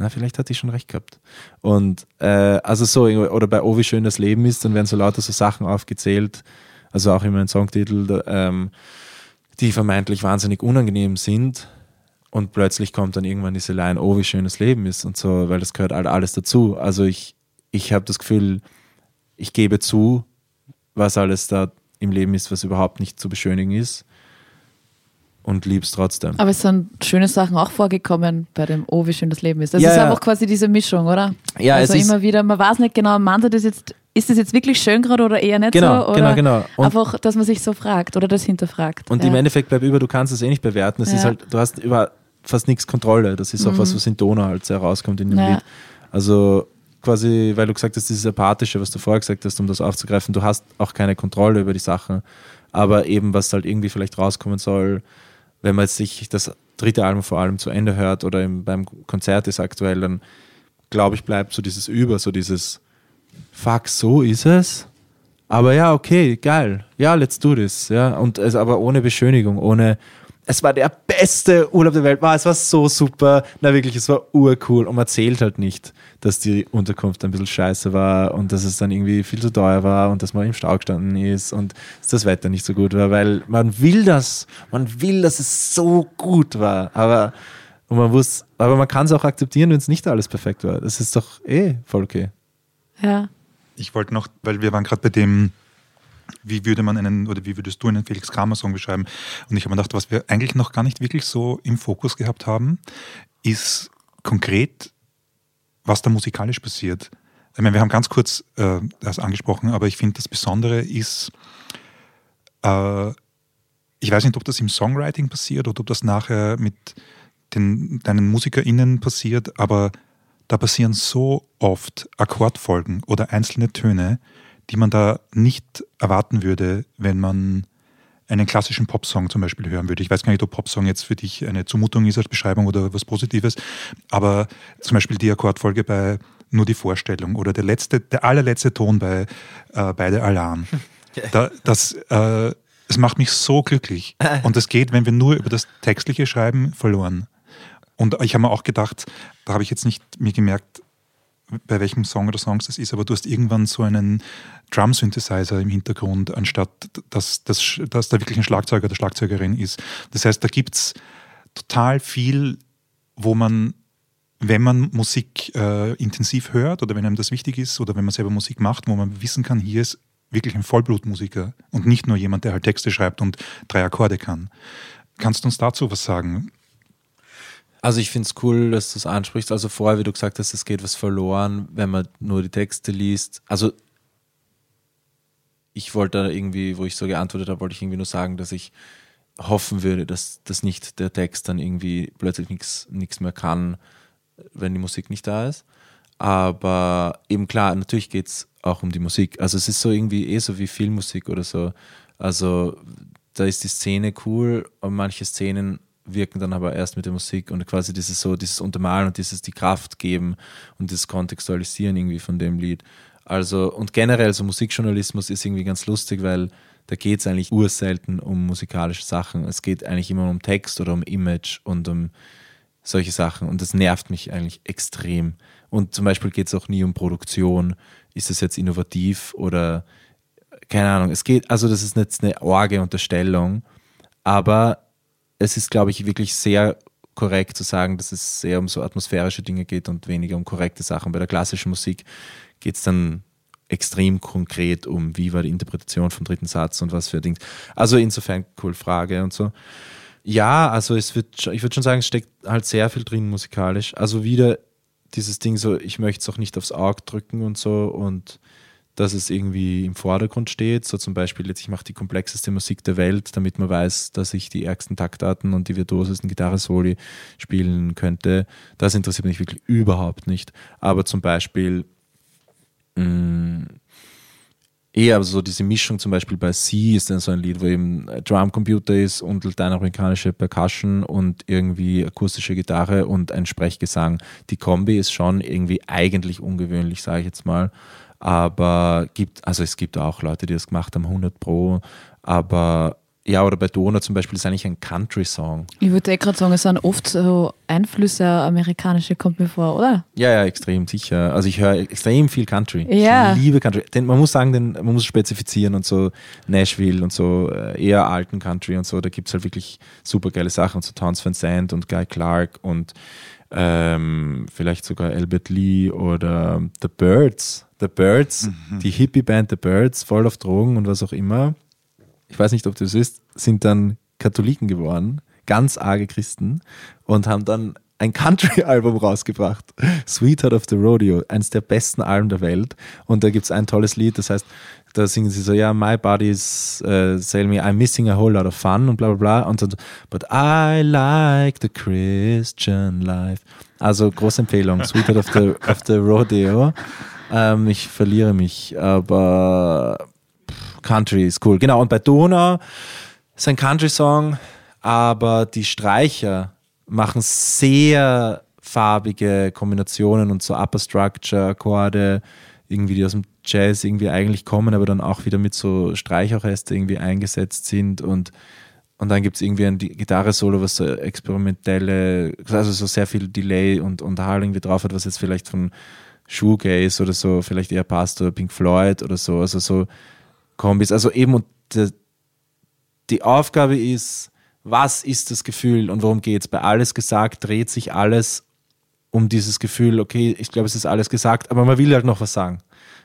na, vielleicht hat die schon recht gehabt. Und äh, also so, oder bei Oh, wie schön das Leben ist, dann werden so lauter so Sachen aufgezählt, also auch immer ein Songtitel, ähm, die vermeintlich wahnsinnig unangenehm sind. Und plötzlich kommt dann irgendwann diese Line, oh, wie schön das Leben ist und so, weil das gehört halt alles dazu. Also ich, ich habe das Gefühl, ich gebe zu, was alles da im Leben ist, was überhaupt nicht zu beschönigen ist und lieb's trotzdem. Aber es sind schöne Sachen auch vorgekommen bei dem Oh, wie schön das Leben ist. Das Ja, ist ja. einfach quasi diese Mischung, oder? Ja, also es ist- immer wieder, man weiß nicht genau, meint er das jetzt, ist das jetzt wirklich schön gerade oder eher nicht Genau, so? Oder genau, genau. Und- einfach, dass man sich so fragt oder das hinterfragt. Und ja. im Endeffekt bleibt über, du kannst es eh nicht bewerten. Es ist halt, du hast über fast nichts Kontrolle. Das ist auch was, was in Donau halt sehr rauskommt in dem. Lied. Also quasi, weil du gesagt hast, dieses Apathische, was du vorher gesagt hast, um das aufzugreifen, du hast auch keine Kontrolle über die Sachen. Aber eben, was halt irgendwie vielleicht rauskommen soll, wenn man sich das dritte Album vor allem zu Ende hört oder im, beim Konzert ist aktuell, dann glaube ich, bleibt so dieses Über, so dieses Fuck, so ist es. Aber ja, okay, geil. Ja, let's do this. Ja, und es aber ohne Beschönigung, ohne. Es war der beste Urlaub der Welt. Wow, es war so super. Na wirklich, es war urcool. Und man zählt halt nicht, dass die Unterkunft ein bisschen scheiße war und dass es dann irgendwie viel zu teuer war und dass man im Stau gestanden ist und dass das Wetter nicht so gut war, weil man will das. Man will, dass es so gut war. Aber, und man wusste, aber man kann es auch akzeptieren, wenn es nicht alles perfekt war. Das ist doch eh voll okay. ja. Ich wollte noch, weil wir waren gerade bei dem, wie würde man einen, oder wie würdest du einen Felix Kramer-Song beschreiben? Und ich habe mir gedacht, was wir eigentlich noch gar nicht wirklich so im Fokus gehabt haben, ist konkret, was da musikalisch passiert. Ich meine, wir haben ganz kurz äh, das angesprochen, aber ich finde, das Besondere ist, äh, ich weiß nicht, ob das im Songwriting passiert oder ob das nachher mit den, deinen MusikerInnen passiert, aber da passieren so oft Akkordfolgen oder einzelne Töne, die man da nicht erwarten würde, wenn man einen klassischen Popsong zum Beispiel hören würde. Ich weiß gar nicht, ob Popsong jetzt für dich eine Zumutung ist als Beschreibung oder was Positives, aber zum Beispiel die Akkordfolge bei Nur die Vorstellung oder der letzte, der allerletzte Ton bei äh, Beide Alarm. Da, das, äh, es macht mich so glücklich. Und das geht, wenn wir nur über das Textliche schreiben, verloren. Und ich habe mir auch gedacht, da habe ich jetzt nicht mir gemerkt, bei welchem Song oder Songs das ist, aber du hast irgendwann so einen Drum-Synthesizer im Hintergrund, anstatt dass, dass, dass da wirklich ein Schlagzeuger oder Schlagzeugerin ist. Das heißt, da gibt es total viel, wo man, wenn man Musik äh, intensiv hört oder wenn einem das wichtig ist oder wenn man selber Musik macht, wo man wissen kann, hier ist wirklich ein Vollblutmusiker und nicht nur jemand, der halt Texte schreibt und drei Akkorde kann. Kannst du uns dazu was sagen? Also ich finde es cool, dass du es ansprichst. Also vorher, wie du gesagt hast, es geht was verloren, wenn man nur die Texte liest. Also ich wollte da irgendwie, wo ich so geantwortet habe, wollte ich irgendwie nur sagen, dass ich hoffen würde, dass, dass nicht der Text dann irgendwie plötzlich nichts mehr kann, wenn die Musik nicht da ist. Aber eben klar, natürlich geht es auch um die Musik. Also es ist so irgendwie eh so wie Filmmusik oder so. Also da ist die Szene cool und manche Szenen wirken dann aber erst mit der Musik und quasi dieses so, dieses Untermalen und dieses die Kraft geben und das Kontextualisieren irgendwie von dem Lied. Also, und generell so Musikjournalismus ist irgendwie ganz lustig, weil da geht es eigentlich urselten um musikalische Sachen. Es geht eigentlich immer um Text oder um Image und um solche Sachen. Und das nervt mich eigentlich extrem. Und zum Beispiel geht es auch nie um Produktion. Ist es jetzt innovativ oder keine Ahnung. Es geht, also das ist jetzt eine orge Unterstellung, aber es ist, glaube ich, wirklich sehr korrekt zu sagen, dass es sehr um so atmosphärische Dinge geht und weniger um korrekte Sachen. Bei der klassischen Musik geht es dann extrem konkret um, wie war die Interpretation vom dritten Satz und was für Dings. Also insofern cool Frage und so. Ja, also es wird, ich würde schon sagen, es steckt halt sehr viel drin musikalisch. Also wieder dieses Ding so, ich möchte es auch nicht aufs Auge drücken und so und dass es irgendwie im Vordergrund steht. So zum Beispiel jetzt, ich mache die komplexeste Musik der Welt, damit man weiß, dass ich die ärgsten Taktarten und die virtuosesten Gitarre-Soli spielen könnte. Das interessiert mich wirklich überhaupt nicht. Aber zum Beispiel mh, eher so diese Mischung zum Beispiel bei C ist dann so ein Lied, wo eben Drumcomputer ist und lateinamerikanische Percussion und irgendwie akustische Gitarre und ein Sprechgesang. Die Kombi ist schon irgendwie eigentlich ungewöhnlich, sage ich jetzt mal. Aber gibt, also es gibt auch Leute, die das gemacht haben, 100 Pro, aber ja, oder bei Donau zum Beispiel ist eigentlich ein Country-Song. Ich würde eh gerade sagen, es sind oft so Einflüsse amerikanische, kommt mir vor, oder? Ja, ja, extrem, sicher. Also ich höre extrem viel Country. Ja. Ich liebe Country. Denn man muss sagen, den, man muss spezifizieren und so Nashville und so äh, eher alten Country und so, da gibt es halt wirklich super geile Sachen, so Towns Van Zandt und Guy Clark und ähm, vielleicht sogar Albert Lee oder The Birds. The Birds, die Hippie-Band The Birds, voll auf Drogen und was auch immer. Ich weiß nicht, ob du es wisst, sind dann Katholiken geworden, ganz arge Christen und haben dann ein Country-Album rausgebracht. Sweetheart of the Rodeo, eines der besten Alben der Welt. Und da gibt es ein tolles Lied, das heißt, da singen sie so, ja, my body's uh, saying me, I'm missing a whole lot of fun und bla bla bla. Und dann, but I like the Christian life. Also große Empfehlung, Sweetheart of the, of the Rodeo. Ähm, ich verliere mich, aber pff, Country ist cool. Genau, und bei Donau ist ein Country-Song, aber die Streicher machen sehr farbige Kombinationen und so Upper Structure, Akkorde, irgendwie die aus dem Jazz irgendwie eigentlich kommen, aber dann auch wieder mit so Streichorchester irgendwie eingesetzt sind und und dann gibt es irgendwie ein Gitarre-Solo, was so experimentelle, also so sehr viel Delay und, und Hall irgendwie drauf hat, was jetzt vielleicht von Shoegaze oder so vielleicht eher passt oder Pink Floyd oder so, also so Kombis. Also eben, und die, die Aufgabe ist, was ist das Gefühl und worum geht es? Bei alles gesagt dreht sich alles um dieses Gefühl, okay, ich glaube, es ist alles gesagt, aber man will halt noch was sagen.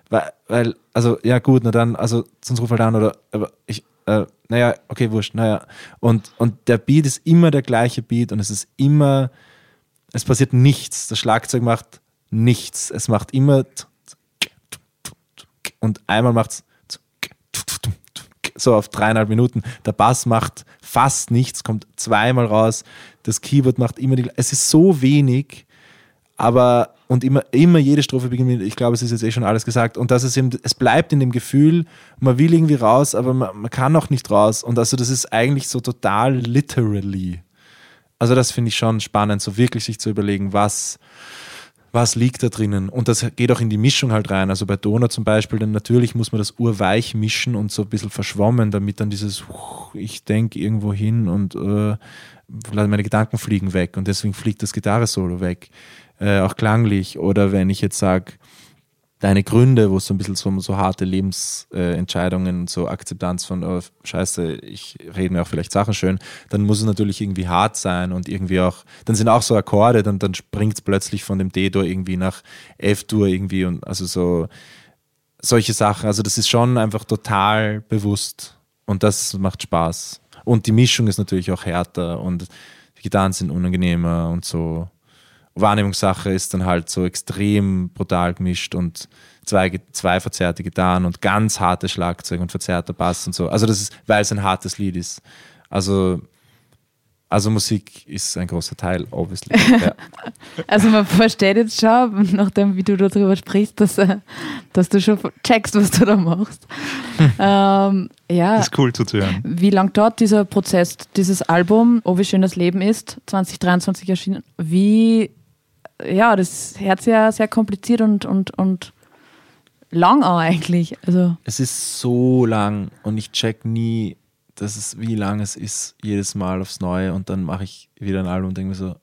Weil, weil also, ja, gut, na dann, also, sonst ruf halt an oder, aber ich, äh, naja, okay, wurscht, naja. Und, und der Beat ist immer der gleiche Beat und es ist immer, es passiert nichts. Das Schlagzeug macht nichts. Es macht immer und einmal macht es so auf dreieinhalb Minuten. Der Bass macht fast nichts, kommt zweimal raus. Das Keyboard macht immer die. Es ist so wenig, aber und immer, immer jede Strophe beginnt mit, ich glaube, es ist jetzt eh schon alles gesagt. Und das ist eben, es bleibt in dem Gefühl, man will irgendwie raus, aber man, man kann auch nicht raus. Und also das ist eigentlich so total literally. Also das finde ich schon spannend, so wirklich sich zu überlegen, was, was liegt da drinnen. Und das geht auch in die Mischung halt rein. Also bei Donau zum Beispiel, dann natürlich muss man das urweich mischen und so ein bisschen verschwommen, damit dann dieses, ich denke irgendwo hin und äh, meine Gedanken fliegen weg und deswegen fliegt das Gitarre-Solo weg. Äh, auch klanglich. Oder wenn ich jetzt sage, deine Gründe, wo es so ein bisschen so, so harte Lebensentscheidungen, so Akzeptanz von, oh, scheiße, ich rede mir auch vielleicht Sachen schön, dann muss es natürlich irgendwie hart sein und irgendwie auch, dann sind auch so Akkorde, dann, dann springt es plötzlich von dem D-Dur irgendwie nach F-Dur irgendwie und also so solche Sachen. Also das ist schon einfach total bewusst und das macht Spaß. Und die Mischung ist natürlich auch härter und die Gitarren sind unangenehmer und so. Wahrnehmungssache ist dann halt so extrem brutal gemischt und zwei, zwei verzerrte Gitarren und ganz hartes Schlagzeug und verzerrter Bass und so. Also das ist, weil es ein hartes Lied ist. Also, also Musik ist ein großer Teil, obviously. Ja. Also man versteht jetzt schon, nachdem wie du darüber sprichst, dass, äh, dass du schon checkst, was du da machst. ähm, ja. Ist cool zuzuhören. Wie lang dauert dieser Prozess, dieses Album, Oh wie schön das Leben ist, 2023 erschienen? Wie ja, das hört sich ja sehr kompliziert und, und, und lang auch eigentlich. Also. Es ist so lang und ich check nie, dass es, wie lang es ist, jedes Mal aufs Neue und dann mache ich wieder ein Album und denke mir so,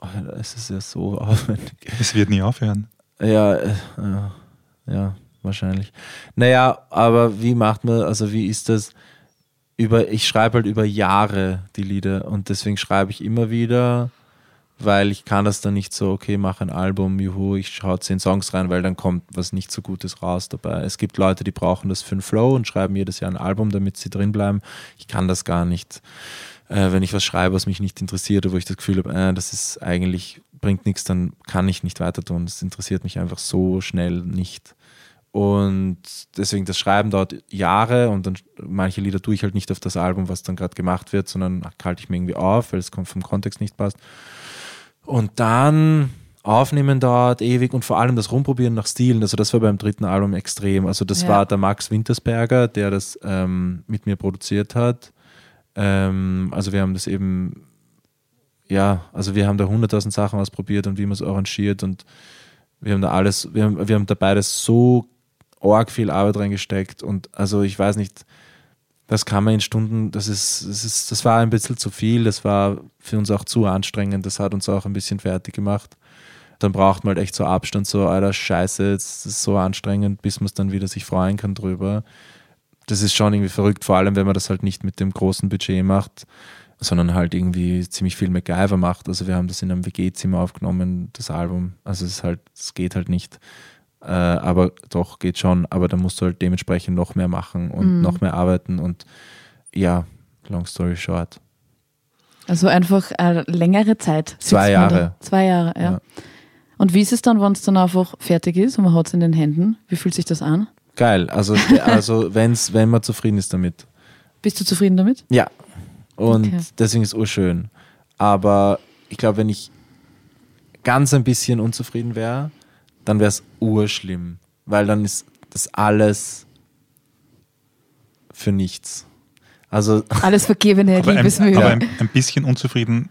oh, es ist ja so aufwendig. Es wird nie aufhören. Ja, äh, ja, ja, wahrscheinlich. Naja, aber wie macht man, also wie ist das? Über, ich schreibe halt über Jahre die Lieder und deswegen schreibe ich immer wieder weil ich kann das dann nicht so, okay, mache ein Album, juhu, ich schaue zehn Songs rein, weil dann kommt was nicht so Gutes raus dabei. Es gibt Leute, die brauchen das für einen Flow und schreiben jedes Jahr ein Album, damit sie drin bleiben. Ich kann das gar nicht. Äh, wenn ich was schreibe, was mich nicht interessiert wo ich das Gefühl habe, äh, das ist eigentlich, bringt nichts, dann kann ich nicht weiter tun. Das interessiert mich einfach so schnell nicht. Und deswegen, das Schreiben dauert Jahre und dann manche Lieder tue ich halt nicht auf das Album, was dann gerade gemacht wird, sondern halte ich mir irgendwie auf, weil es vom Kontext nicht passt. Und dann aufnehmen dauert ewig und vor allem das Rumprobieren nach Stilen. Also das war beim dritten Album extrem. Also das ja. war der Max Wintersberger, der das ähm, mit mir produziert hat. Ähm, also wir haben das eben, ja, also wir haben da hunderttausend Sachen ausprobiert und wie man es arrangiert und wir haben da alles, wir haben, wir haben da beides so arg viel Arbeit reingesteckt und also ich weiß nicht, das kann man in Stunden, das ist, das ist, das war ein bisschen zu viel, das war für uns auch zu anstrengend, das hat uns auch ein bisschen fertig gemacht. Dann braucht man halt echt so Abstand, so, alter Scheiße, jetzt ist so anstrengend, bis man es dann wieder sich freuen kann drüber. Das ist schon irgendwie verrückt, vor allem wenn man das halt nicht mit dem großen Budget macht, sondern halt irgendwie ziemlich viel MacGyver macht. Also wir haben das in einem WG-Zimmer aufgenommen, das Album. Also es ist halt, es geht halt nicht. Äh, aber doch, geht schon. Aber da musst du halt dementsprechend noch mehr machen und Mhm. noch mehr arbeiten und ja, long story short. Also einfach eine längere Zeit. Zwei. Jahre. Zwei Jahre, ja. Ja. Und wie ist es dann, wenn es dann einfach fertig ist und man hat es in den Händen? Wie fühlt sich das an? Geil. Also, also wenn's, wenn man zufrieden ist damit. Bist du zufrieden damit? Ja. Und Okay. deswegen ist es urschön. Aber ich glaube, wenn ich ganz ein bisschen unzufrieden wäre, dann wäre es urschlimm. Weil dann ist das alles für nichts. Also, Alles vergebene Aber, ein, Liebesmühe. aber ein, ein bisschen unzufrieden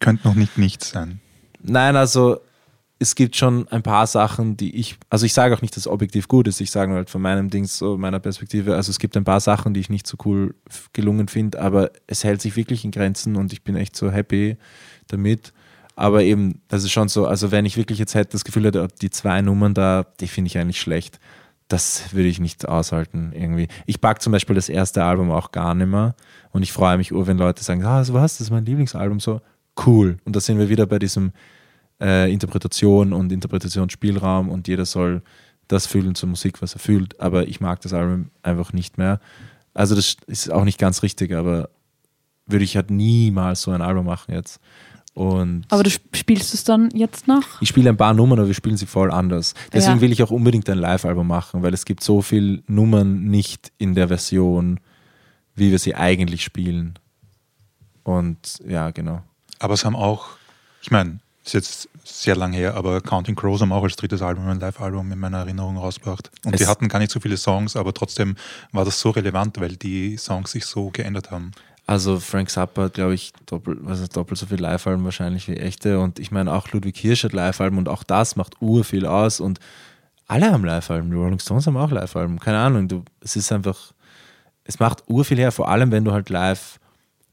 könnte noch nicht nichts sein. nein, also es gibt schon ein paar Sachen, die ich, also ich sage auch nicht, dass es objektiv gut ist, ich sage nur halt von meinem Ding, so meiner Perspektive, also es gibt ein paar Sachen, die ich nicht so cool gelungen finde, aber es hält sich wirklich in Grenzen und ich bin echt so happy damit. Aber eben, das ist schon so, also wenn ich wirklich jetzt hätte das Gefühl hätte, die zwei Nummern da, die finde ich eigentlich schlecht. Das würde ich nicht aushalten irgendwie. Ich packe zum Beispiel das erste Album auch gar nicht mehr und ich freue mich ur, wenn Leute sagen, ah, was, das ist mein Lieblingsalbum, so cool. Und da sind wir wieder bei diesem äh, Interpretation und Interpretationsspielraum und jeder soll das fühlen zur Musik, was er fühlt. Aber ich mag das Album einfach nicht mehr. Also das ist auch nicht ganz richtig, aber würde ich halt niemals so ein Album machen jetzt. Und aber du sp- spielst es dann jetzt noch? ich spiele ein paar Nummern, aber wir spielen sie voll anders. Deswegen Ja. will ich auch unbedingt ein Live-Album machen, weil es gibt so viele Nummern nicht in der Version, wie wir sie eigentlich spielen. Und ja, genau. Aber es haben auch, ich meine, ist jetzt sehr lang her, aber Counting Crows haben auch als drittes Album ein Live-Album in meiner Erinnerung rausgebracht. Und die Es- hatten gar nicht so viele Songs, aber trotzdem war das so relevant, weil die Songs sich so geändert haben. Also Frank Zappa hat, glaube ich, doppelt, was ist, doppelt so viel Live-Alben wahrscheinlich wie echte. Und ich meine, auch Ludwig Hirsch hat Live-Alben und auch das macht ur viel aus. Und alle haben Live-Alben. Die Rolling Stones haben auch Live-Alben. Keine Ahnung, du, es ist einfach, es macht ur viel her, vor allem wenn du halt live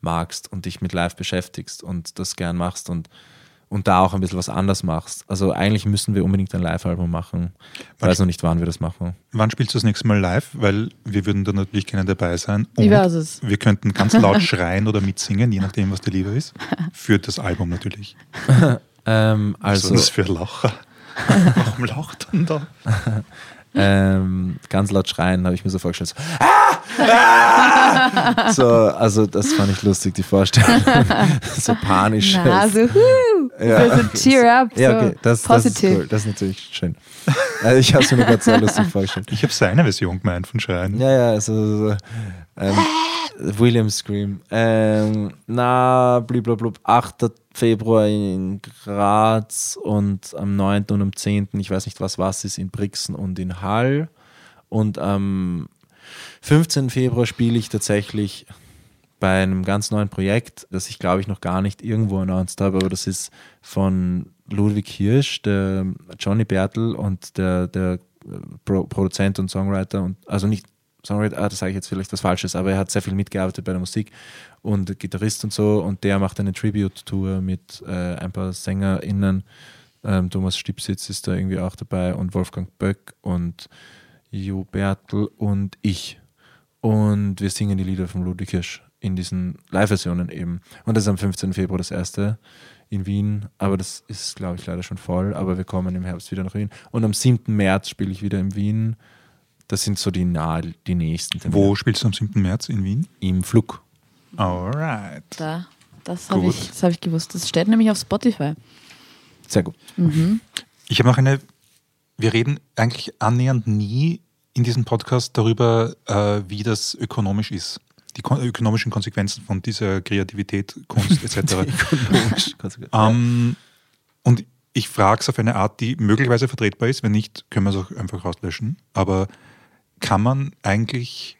magst und dich mit live beschäftigst und das gern machst und, und da auch ein bisschen was anders machst. Also eigentlich müssen wir unbedingt ein Live-Album machen. Ich weiß noch nicht, wann wir das machen. Wann spielst du das nächste Mal live? Weil wir würden da natürlich gerne dabei sein. Und es. wir könnten ganz laut schreien oder mitsingen, je nachdem, was dir lieber ist. Für das Album natürlich. Ähm, Also, was ist für Lacher? Warum lacht man da? Ähm, ganz laut schreien, habe ich mir so vorgestellt. So, ah! Ah! so, also das fand ich lustig, die Vorstellung. so panisch. Na, so, huh, Ja. so, so cheer up, so ja, okay, das, das ist cool. Das ist natürlich schön. Also ich habe es mir gerade so lustig vorgestellt. Ich habe seine Version gemeint von Schreien. Ja, ja, also so, ähm, William Scream. Ähm, na, bliblablub, 8. Februar in Graz und am 9. und am 10. ich weiß nicht was was ist, in Brixen und in Hall. Und am 15. Februar spiele ich tatsächlich bei einem ganz neuen Projekt, das ich glaube ich noch gar nicht irgendwo announced habe, aber das ist von Ludwig Hirsch, der Johnny Bertel und der, der äh, Pro Produzent und Songwriter und also nicht Songwriter, ah, das sage ich jetzt vielleicht was Falsches, aber er hat sehr viel mitgearbeitet bei der Musik und Gitarrist und so und der macht eine Tribute-Tour mit äh, ein paar SängerInnen. Ähm, Thomas Stipsitz ist da irgendwie auch dabei und Wolfgang Böck und Jo Bertel und ich. Und wir singen die Lieder von Ludwig Hirsch in diesen Live-Versionen eben. Und das ist am 15. Februar das erste in Wien, aber das ist, glaube ich, leider schon voll. Aber wir kommen im Herbst wieder nach Wien. Und am 7. März spiele ich wieder in Wien. Das sind so die, nahe, die nächsten Termine. Wo spielst du am 7. März in Wien? Im Flug. Alright. Da, das habe Gut. ich, das hab ich gewusst. Das steht nämlich auf Spotify. Sehr gut. Ich habe noch eine, wir reden eigentlich annähernd nie in diesem Podcast darüber, äh, wie das ökonomisch ist. Die kon ökonomischen Konsequenzen von dieser Kreativität, Kunst etc. ähm, und ich frage es auf eine Art, die möglicherweise vertretbar ist. Wenn nicht, können wir es auch einfach rauslöschen. Aber kann man eigentlich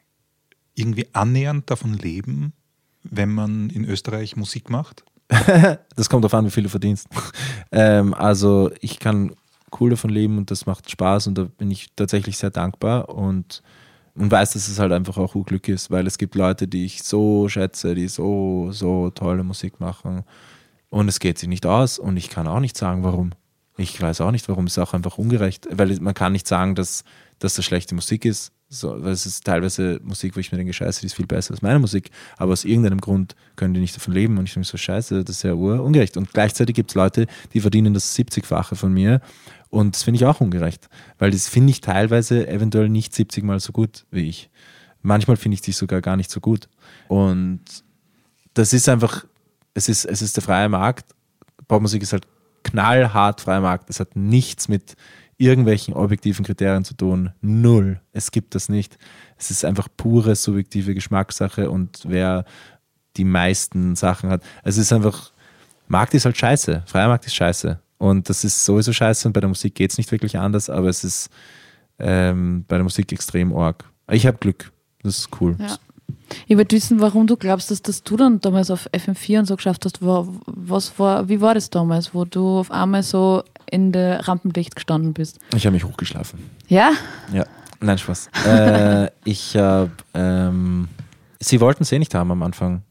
irgendwie annähernd davon leben, wenn man in Österreich Musik macht? Das kommt darauf an, wie viel du verdienst. ähm, also ich kann cool davon leben und das macht Spaß und da bin ich tatsächlich sehr dankbar und und weiß, dass es halt einfach auch Glück ist, weil es gibt Leute, die ich so schätze, die so, so tolle Musik machen und es geht sich nicht aus und ich kann auch nicht sagen, warum. Ich weiß auch nicht, warum. Es auch einfach ungerecht, weil man kann nicht sagen, dass, dass das schlechte Musik ist. So, weil es ist teilweise Musik, wo ich mir denke, scheiße, die ist viel besser als meine Musik. Aber aus irgendeinem Grund können die nicht davon leben. Und ich denke so, scheiße, das ist ja ungerecht. Und gleichzeitig gibt es Leute, die verdienen das 70-fache von mir. Und das finde ich auch ungerecht. Weil das finde ich teilweise eventuell nicht 70 Mal so gut wie ich. Manchmal finde ich die sogar gar nicht so gut. Und das ist einfach, es ist, es ist der freie Markt. Popmusik ist halt knallhart freier Markt. Es hat nichts mit irgendwelchen objektiven Kriterien zu tun. Null. Es gibt das nicht. Es ist einfach pure subjektive Geschmackssache und wer die meisten Sachen hat. Es ist einfach, Markt ist halt scheiße. Freier Markt ist scheiße. Und das ist sowieso scheiße und bei der Musik geht es nicht wirklich anders, aber es ist ähm, bei der Musik extrem arg. Ich habe Glück. Das ist cool. Ja. Ich würde wissen, warum du glaubst, dass das du dann damals auf FM4 und so geschafft hast. Was war, wie war das damals, wo du auf einmal so in der Rampenlicht gestanden bist? Ich habe mich hochgeschlafen. Ja? Ja, nein, Spaß. äh, ich habe, ähm, sie wollten es eh nicht haben am Anfang.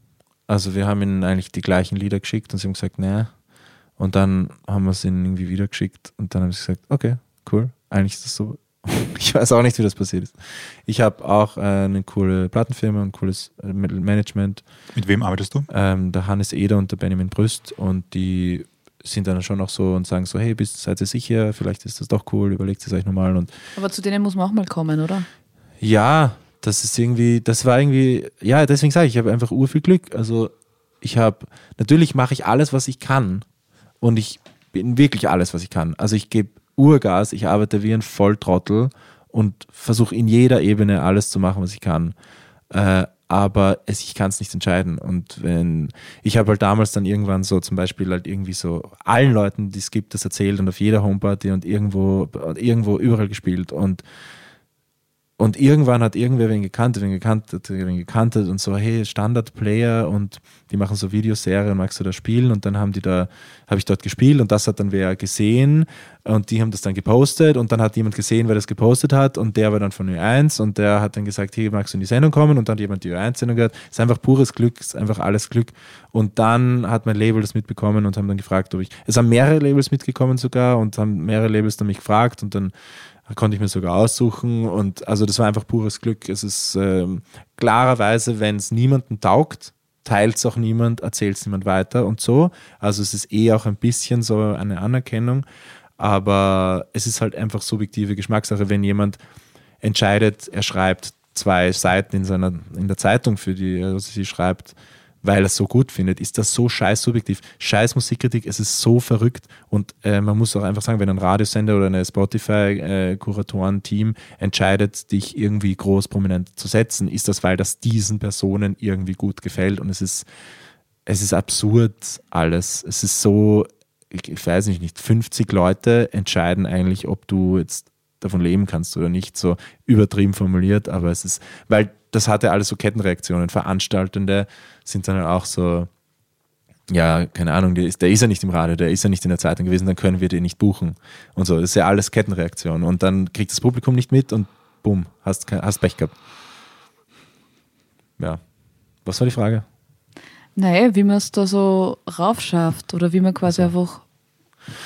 Also wir haben ihnen eigentlich die gleichen Lieder geschickt und sie haben gesagt, naja. Und dann haben wir es ihnen irgendwie wieder geschickt und dann haben sie gesagt, okay, cool. Eigentlich ist das so Ich weiß auch nicht, wie das passiert ist. Ich habe auch äh, eine coole Plattenfirma, ein cooles äh, Management. Mit wem arbeitest du? Ähm, der Hannes Eder und der Benjamin Brüst und die sind dann schon auch so und sagen so, hey, bist, seid ihr sicher, vielleicht ist das doch cool, überlegt es euch nochmal. Und Aber zu denen muss man auch mal kommen, oder? Ja, das ist irgendwie, das war irgendwie, ja, deswegen sage ich, ich habe einfach urviel Glück. Also ich habe, natürlich mache ich alles, was ich kann und ich bin wirklich alles, was ich kann. Also ich gebe Urgas, ich arbeite wie ein Volltrottel und versuche in jeder Ebene alles zu machen, was ich kann. Äh, aber es, ich kann es nicht entscheiden. Und wenn ich habe halt damals dann irgendwann so zum Beispiel halt irgendwie so allen Leuten, die es gibt, das erzählt und auf jeder Homeparty und irgendwo, irgendwo überall gespielt. Und und irgendwann hat irgendwer wen gekannt, wen gekannt, wen gekannt und so, hey, Standard-Player und die machen so Videoserien, magst du da spielen? Und dann haben die da, habe ich dort gespielt und das hat dann wer gesehen und die haben das dann gepostet und dann hat jemand gesehen, wer das gepostet hat und der war dann von Ö1 und der hat dann gesagt, hey, magst du in die Sendung kommen? Und dann hat jemand die Ö1-Sendung gehört. Ist einfach pures Glück, ist einfach alles Glück. Und dann hat mein Label das mitbekommen und haben dann gefragt, ob ich, es haben mehrere Labels mitgekommen sogar und haben mehrere Labels dann mich gefragt und dann konnte ich mir sogar aussuchen und also das war einfach pures Glück. Es ist ähm, klarerweise, wenn es niemanden taugt, teilt es auch niemand, erzählt es niemand weiter und so. Also es ist eh auch ein bisschen so eine Anerkennung, aber es ist halt einfach subjektive Geschmackssache, wenn jemand entscheidet, er schreibt zwei Seiten in seiner in der Zeitung, für die er sie schreibt, weil er es so gut findet, ist das so scheiß subjektiv. Scheiß Musikkritik, es ist so verrückt und äh, man muss auch einfach sagen, wenn ein Radiosender oder eine Spotify-Kuratoren-Team äh, entscheidet, dich irgendwie groß prominent zu setzen, ist das, weil das diesen Personen irgendwie gut gefällt und es ist, es ist absurd alles. Es ist so, ich weiß nicht, 50 Leute entscheiden eigentlich, ob du jetzt davon leben kannst oder nicht, so übertrieben formuliert, aber es ist, weil das hatte alles so Kettenreaktionen. Veranstaltende sind dann auch so, ja, keine Ahnung, der ist, der ist ja nicht im Radio, der ist ja nicht in der Zeitung gewesen, dann können wir den nicht buchen. Und so, das ist ja alles Kettenreaktion. Und dann kriegt das Publikum nicht mit und bumm, hast, hast Pech gehabt. Ja. Was war die Frage? Naja, wie man es da so raufschafft oder wie man quasi also. einfach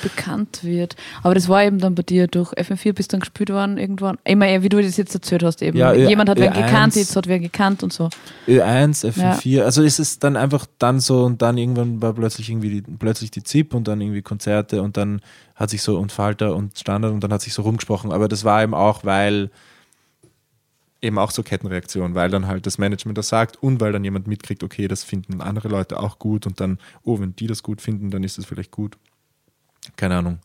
bekannt wird. Aber das war eben dann bei dir durch FM4 bist dann gespielt worden irgendwann. Immer wie du das jetzt erzählt hast eben. Ja, Jemand hat wen gekannt, jetzt hat wer gekannt und so. Ö1, FM4, ja. also ist es dann einfach dann so und dann irgendwann war plötzlich irgendwie die, plötzlich die ZIP und dann irgendwie Konzerte und dann hat sich so und Falter und Standard und dann hat sich so rumgesprochen. Aber das war eben auch, weil eben auch so Kettenreaktion, weil dann halt das Management das sagt und weil dann jemand mitkriegt, okay, das finden andere Leute auch gut und dann, oh, wenn die das gut finden, dann ist es vielleicht gut keine Ahnung,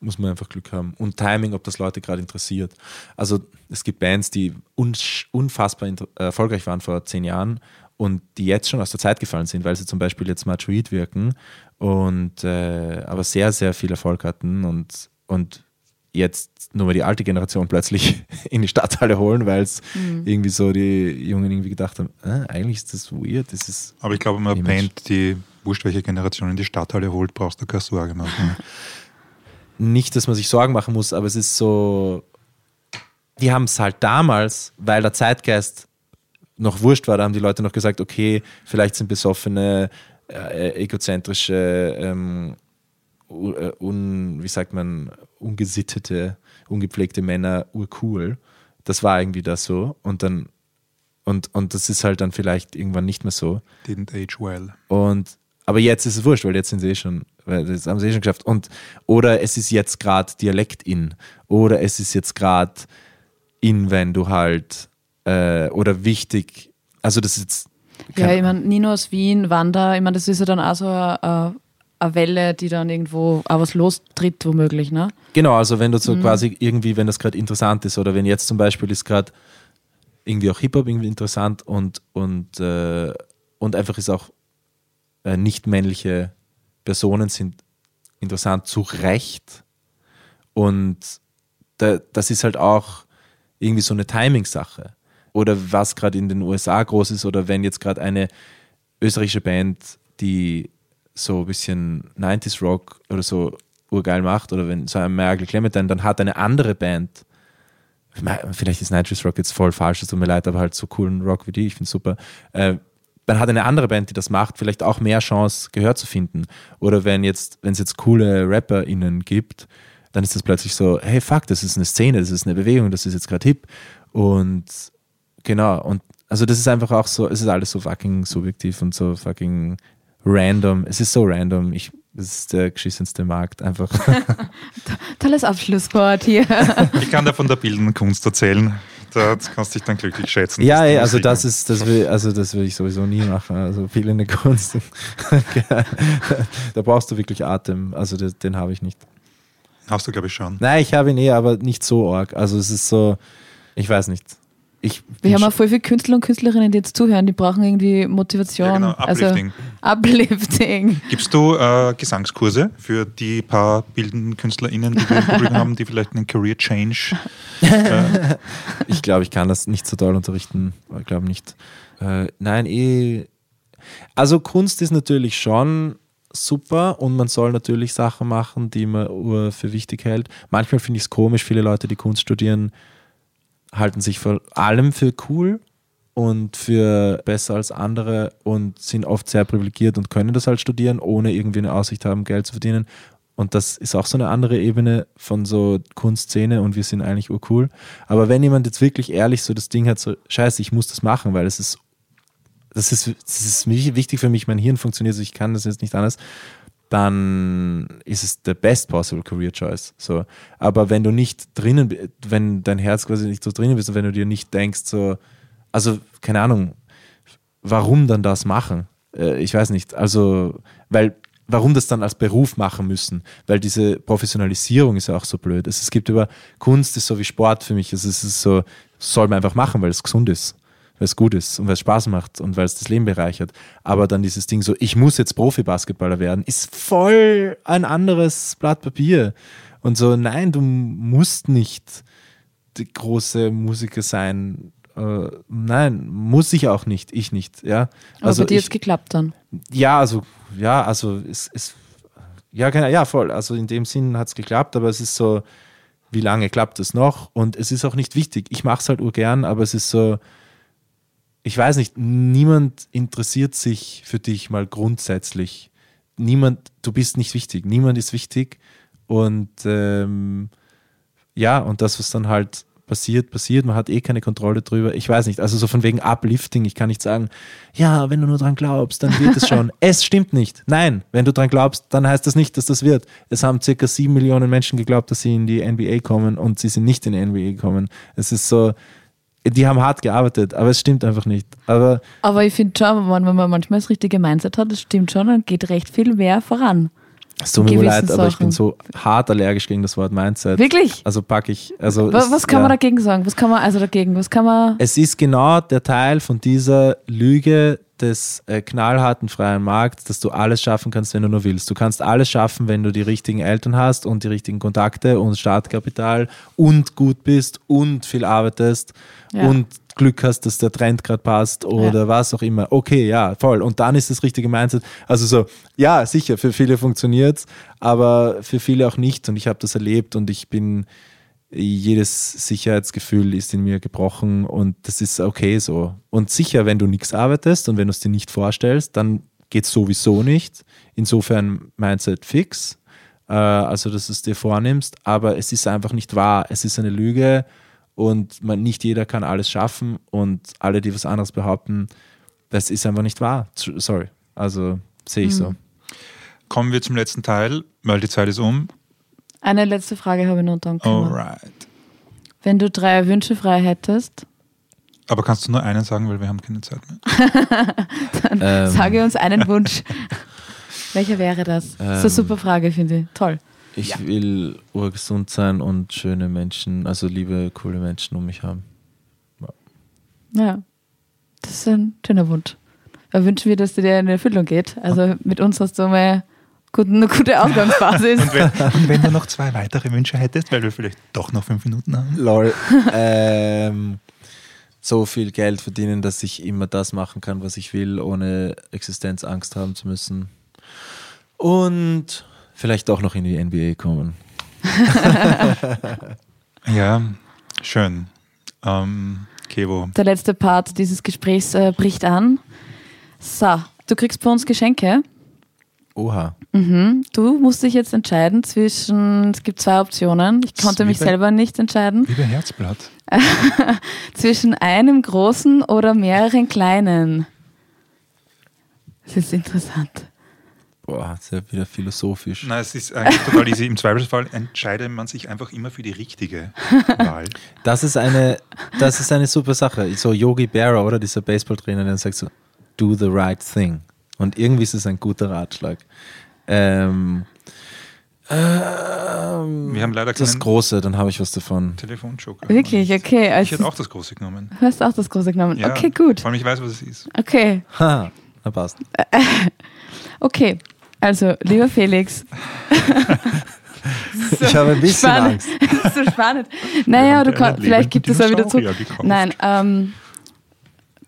muss man einfach Glück haben. Und Timing, ob das Leute gerade interessiert. Also es gibt Bands, die unfassbar erfolgreich waren vor zehn Jahren und die jetzt schon aus der Zeit gefallen sind, weil sie zum Beispiel jetzt Matroid wirken und äh, aber sehr, sehr viel Erfolg hatten und, und jetzt nur mal die alte Generation plötzlich in die Stadthalle holen, weil es mhm. irgendwie so die Jungen irgendwie gedacht haben, äh, eigentlich ist das weird. Das ist aber ich glaube, man Band, die wurscht, welche Generation in die Stadthalle holt, brauchst du keine Sorge machen. Nicht, dass man sich Sorgen machen muss, aber es ist so, die haben es halt damals, weil der Zeitgeist noch wurscht war, da haben die Leute noch gesagt, okay, vielleicht sind besoffene, äh, egozentrische, ähm, äh, un, wie sagt man, ungesittete, ungepflegte Männer urcool. Das war irgendwie das so. Und dann, und, und das ist halt dann vielleicht irgendwann nicht mehr so. Didn't age well. Und aber jetzt ist es wurscht, weil jetzt sind sie eh schon, weil das haben sie eh schon geschafft. Und oder es ist jetzt gerade Dialekt in. Oder es ist jetzt gerade in, wenn du halt äh, oder wichtig. Also das ist jetzt. Ja, ich meine, Nino aus Wien, Wanda, ich meine, das ist ja dann auch so eine, eine Welle, die dann irgendwo auch was lostritt, womöglich, ne? Genau, also wenn du so quasi irgendwie, wenn das gerade interessant ist oder wenn jetzt zum Beispiel ist gerade irgendwie auch Hip-Hop irgendwie interessant und, und, äh, und einfach ist auch äh, nicht männliche Personen sind interessant zu Recht. Und da, das ist halt auch irgendwie so eine Timing-Sache. Oder was gerade in den USA groß ist oder wenn jetzt gerade eine österreichische Band, die so ein bisschen 90s Rock oder so urgeil macht oder wenn so ein Merkel Clementine, dann hat eine andere Band, vielleicht ist 90s Rock jetzt voll falsch, es tut mir leid, aber halt so coolen Rock wie die, ich finde super, äh, dann hat eine andere Band, die das macht, vielleicht auch mehr Chance, Gehör zu finden. Oder wenn jetzt, wenn es jetzt coole RapperInnen gibt, dann ist das plötzlich so, hey fuck, das ist eine Szene, das ist eine Bewegung, das ist jetzt gerade hip. Und genau, und also das ist einfach auch so, es ist alles so fucking subjektiv und so fucking random. Es ist so random. Ich, das ist der geschissenste Markt, einfach. Tolles Abschlusswort hier. Ich kann dir von der bildenden Kunst erzählen. Da kannst du dich dann glücklich schätzen. ja, ey, also das ist, das will, also das will ich sowieso nie machen. Also viel in der Kunst. da brauchst du wirklich Atem. Also den, den habe ich nicht. Hast du, glaube ich, schon. Nein, ich habe ihn eh, aber nicht so arg. Also es ist so, ich weiß nicht. Ich Wir haben auch voll viele Künstler und Künstlerinnen, die jetzt zuhören, die brauchen irgendwie Motivation. Ja, genau, Uplifting. Also, Uplifting. Gibst du äh, Gesangskurse für die paar bildenden KünstlerInnen, die wir im Publikum haben, die vielleicht einen Career Change äh, Ich glaube, ich kann das nicht so doll unterrichten. Ich glaube nicht. Äh, nein, eh. Also Kunst ist natürlich schon super und man soll natürlich Sachen machen, die man für wichtig hält. Manchmal finde ich es komisch, viele Leute, die Kunst studieren, halten sich vor allem für cool und für besser als andere und sind oft sehr privilegiert und können das halt studieren, ohne irgendwie eine Aussicht haben, Geld zu verdienen. Und das ist auch so eine andere Ebene von so Kunstszene und wir sind eigentlich urcool. Aber wenn jemand jetzt wirklich ehrlich so das Ding hat, so scheiße, ich muss das machen, weil es ist, das ist, das ist wichtig für mich, mein Hirn funktioniert, so ich kann das jetzt nicht anders, dann ist es the best possible career choice. So. Aber wenn du nicht drinnen, wenn dein Herz quasi nicht so drinnen bist und wenn du dir nicht denkst, so, also keine Ahnung, warum dann das machen? Äh, ich weiß nicht. Also, weil, warum das dann als Beruf machen müssen? Weil diese Professionalisierung ist ja auch so blöd. Es, gibt über Kunst ist so wie Sport für mich. Es ist so, soll man einfach machen, weil es gesund ist, weil es gut ist und weil es Spaß macht und weil es das Leben bereichert. Aber dann dieses Ding so, ich muss jetzt Profi-Basketballer werden, ist voll ein anderes Blatt Papier. Und so, nein, du musst nicht die große Musiker sein. Äh, nein, muss ich auch nicht, ich nicht, ja. Aber Also bei dir hat es geklappt dann. ja, also, ja, also es ist, ja, keine, ja, voll. Also in dem Sinn hat es geklappt, aber es ist so, wie lange klappt es noch? Und es ist auch nicht wichtig. Ich mache es halt urgern, aber es ist so, ich weiß nicht, niemand interessiert sich für dich mal grundsätzlich. Niemand, du bist nicht wichtig. Niemand ist wichtig. Und ähm, ja, und das, was dann halt passiert, passiert. Man hat eh keine Kontrolle drüber. Ich weiß nicht, also so von wegen Uplifting, ich kann nicht sagen, ja, wenn du nur dran glaubst, dann wird es schon. es stimmt nicht. Nein, wenn du dran glaubst, dann heißt das nicht, dass das wird. Es haben circa sieben Millionen Menschen geglaubt, dass sie in die NBA kommen und sie sind nicht in die NBA gekommen. Es ist so, die haben hart gearbeitet, aber es stimmt einfach nicht. Aber Aber ich finde schon, wenn man manchmal das richtige Mindset hat, das stimmt schon, dann geht recht viel mehr voran. es tut mir wohl leid, aber ich bin Sachen. so hart allergisch gegen das Wort Mindset. Wirklich? Also packe ich, also Was, was kann ja. man dagegen sagen? Was kann man also dagegen? Was kann man. Es ist genau der Teil von dieser Lüge des äh, knallharten freien Markts, dass du alles schaffen kannst, wenn du nur willst. Du kannst alles schaffen, wenn du die richtigen Eltern hast und die richtigen Kontakte und Startkapital und gut bist und viel arbeitest Ja. und Glück hast, dass der Trend gerade passt oder was auch immer. Okay, ja, voll. Und dann ist das richtige Mindset. Also so, ja, sicher, für viele funktioniert aber für viele auch nicht. Und ich habe das erlebt und ich bin jedes Sicherheitsgefühl ist in mir gebrochen und das ist okay so. Und sicher, wenn du nichts arbeitest und wenn du es dir nicht vorstellst, dann geht es sowieso nicht. Insofern Mindset fix, äh, also dass du es dir vornimmst, aber es ist einfach nicht wahr. Es ist eine Lüge und man, nicht jeder kann alles schaffen und alle, die was anderes behaupten, das ist einfach nicht wahr. Sorry. Also sehe ich so. Kommen wir zum letzten Teil, weil die Zeit ist um. Eine letzte Frage habe ich noch dann kommen. Alright. Wenn du drei Wünsche frei hättest, Aber kannst du nur einen sagen, weil wir haben keine Zeit mehr. dann Ähm. sage uns einen Wunsch. Welcher wäre das? das ist eine Ähm. super Frage, finde ich. Toll. Ich will urgesund sein und schöne Menschen, also liebe, coole Menschen um mich haben. Ja, das ist ein schöner Wunsch. Da wünschen wir, dass der dir in Erfüllung geht. Also mit uns hast du mal gut, eine gute Ausgangsbasis. Und wenn, und wenn du noch zwei weitere Wünsche hättest, weil wir vielleicht doch noch fünf Minuten haben. Lol. ähm, so viel Geld verdienen, dass ich immer das machen kann, was ich will, ohne Existenzangst haben zu müssen. Und vielleicht auch noch in die NBA kommen. Ja, schön. Ähm, Kevo, Der letzte Part dieses Gesprächs äh, bricht an. So, du kriegst bei uns Geschenke. Oha. Mhm. Du musst dich jetzt entscheiden zwischen, es gibt zwei Optionen. Ich konnte mich Zwiebel. selber nicht entscheiden. liebe Herzblatt. Zwischen einem großen oder mehreren kleinen. Das ist interessant. Boah, ist ja wieder philosophisch. Na, es ist eigentlich total easy. Im Zweifelsfall entscheidet man sich einfach immer für die richtige Wahl. Das ist eine, das ist eine super Sache. So Yogi Berra, oder dieser Baseballtrainer, der sagt so, do the right thing. Und irgendwie ist es ein guter Ratschlag. Ähm, ähm, Wir haben leider das Große, dann habe ich was davon. Telefonjoker. Wirklich, okay. Ich Also, hätte auch das große genommen. du hast auch das große genommen. Ja, Okay, gut. Vor allem ich weiß, was es ist. Okay, Ha, na passt. okay. Also, lieber Felix. Ich habe ein bisschen Spannend. Angst. Das ist so spannend. Naja, du kann, vielleicht gibt es auch wieder zu. Gekauft. Nein, ähm,